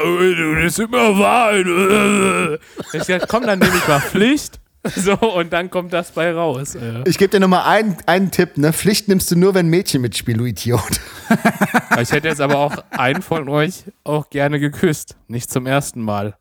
das ist immer Wahrheit. Ich dachte, komm, dann nehme ich mal Pflicht. So, und dann kommt das bei raus. Äh. Ich gebe dir nochmal einen, einen Tipp, ne? Pflicht nimmst du nur, wenn Mädchen mitspielen, du Idiot. Ich hätte jetzt aber auch einen von euch auch gerne geküsst. Nicht zum ersten Mal.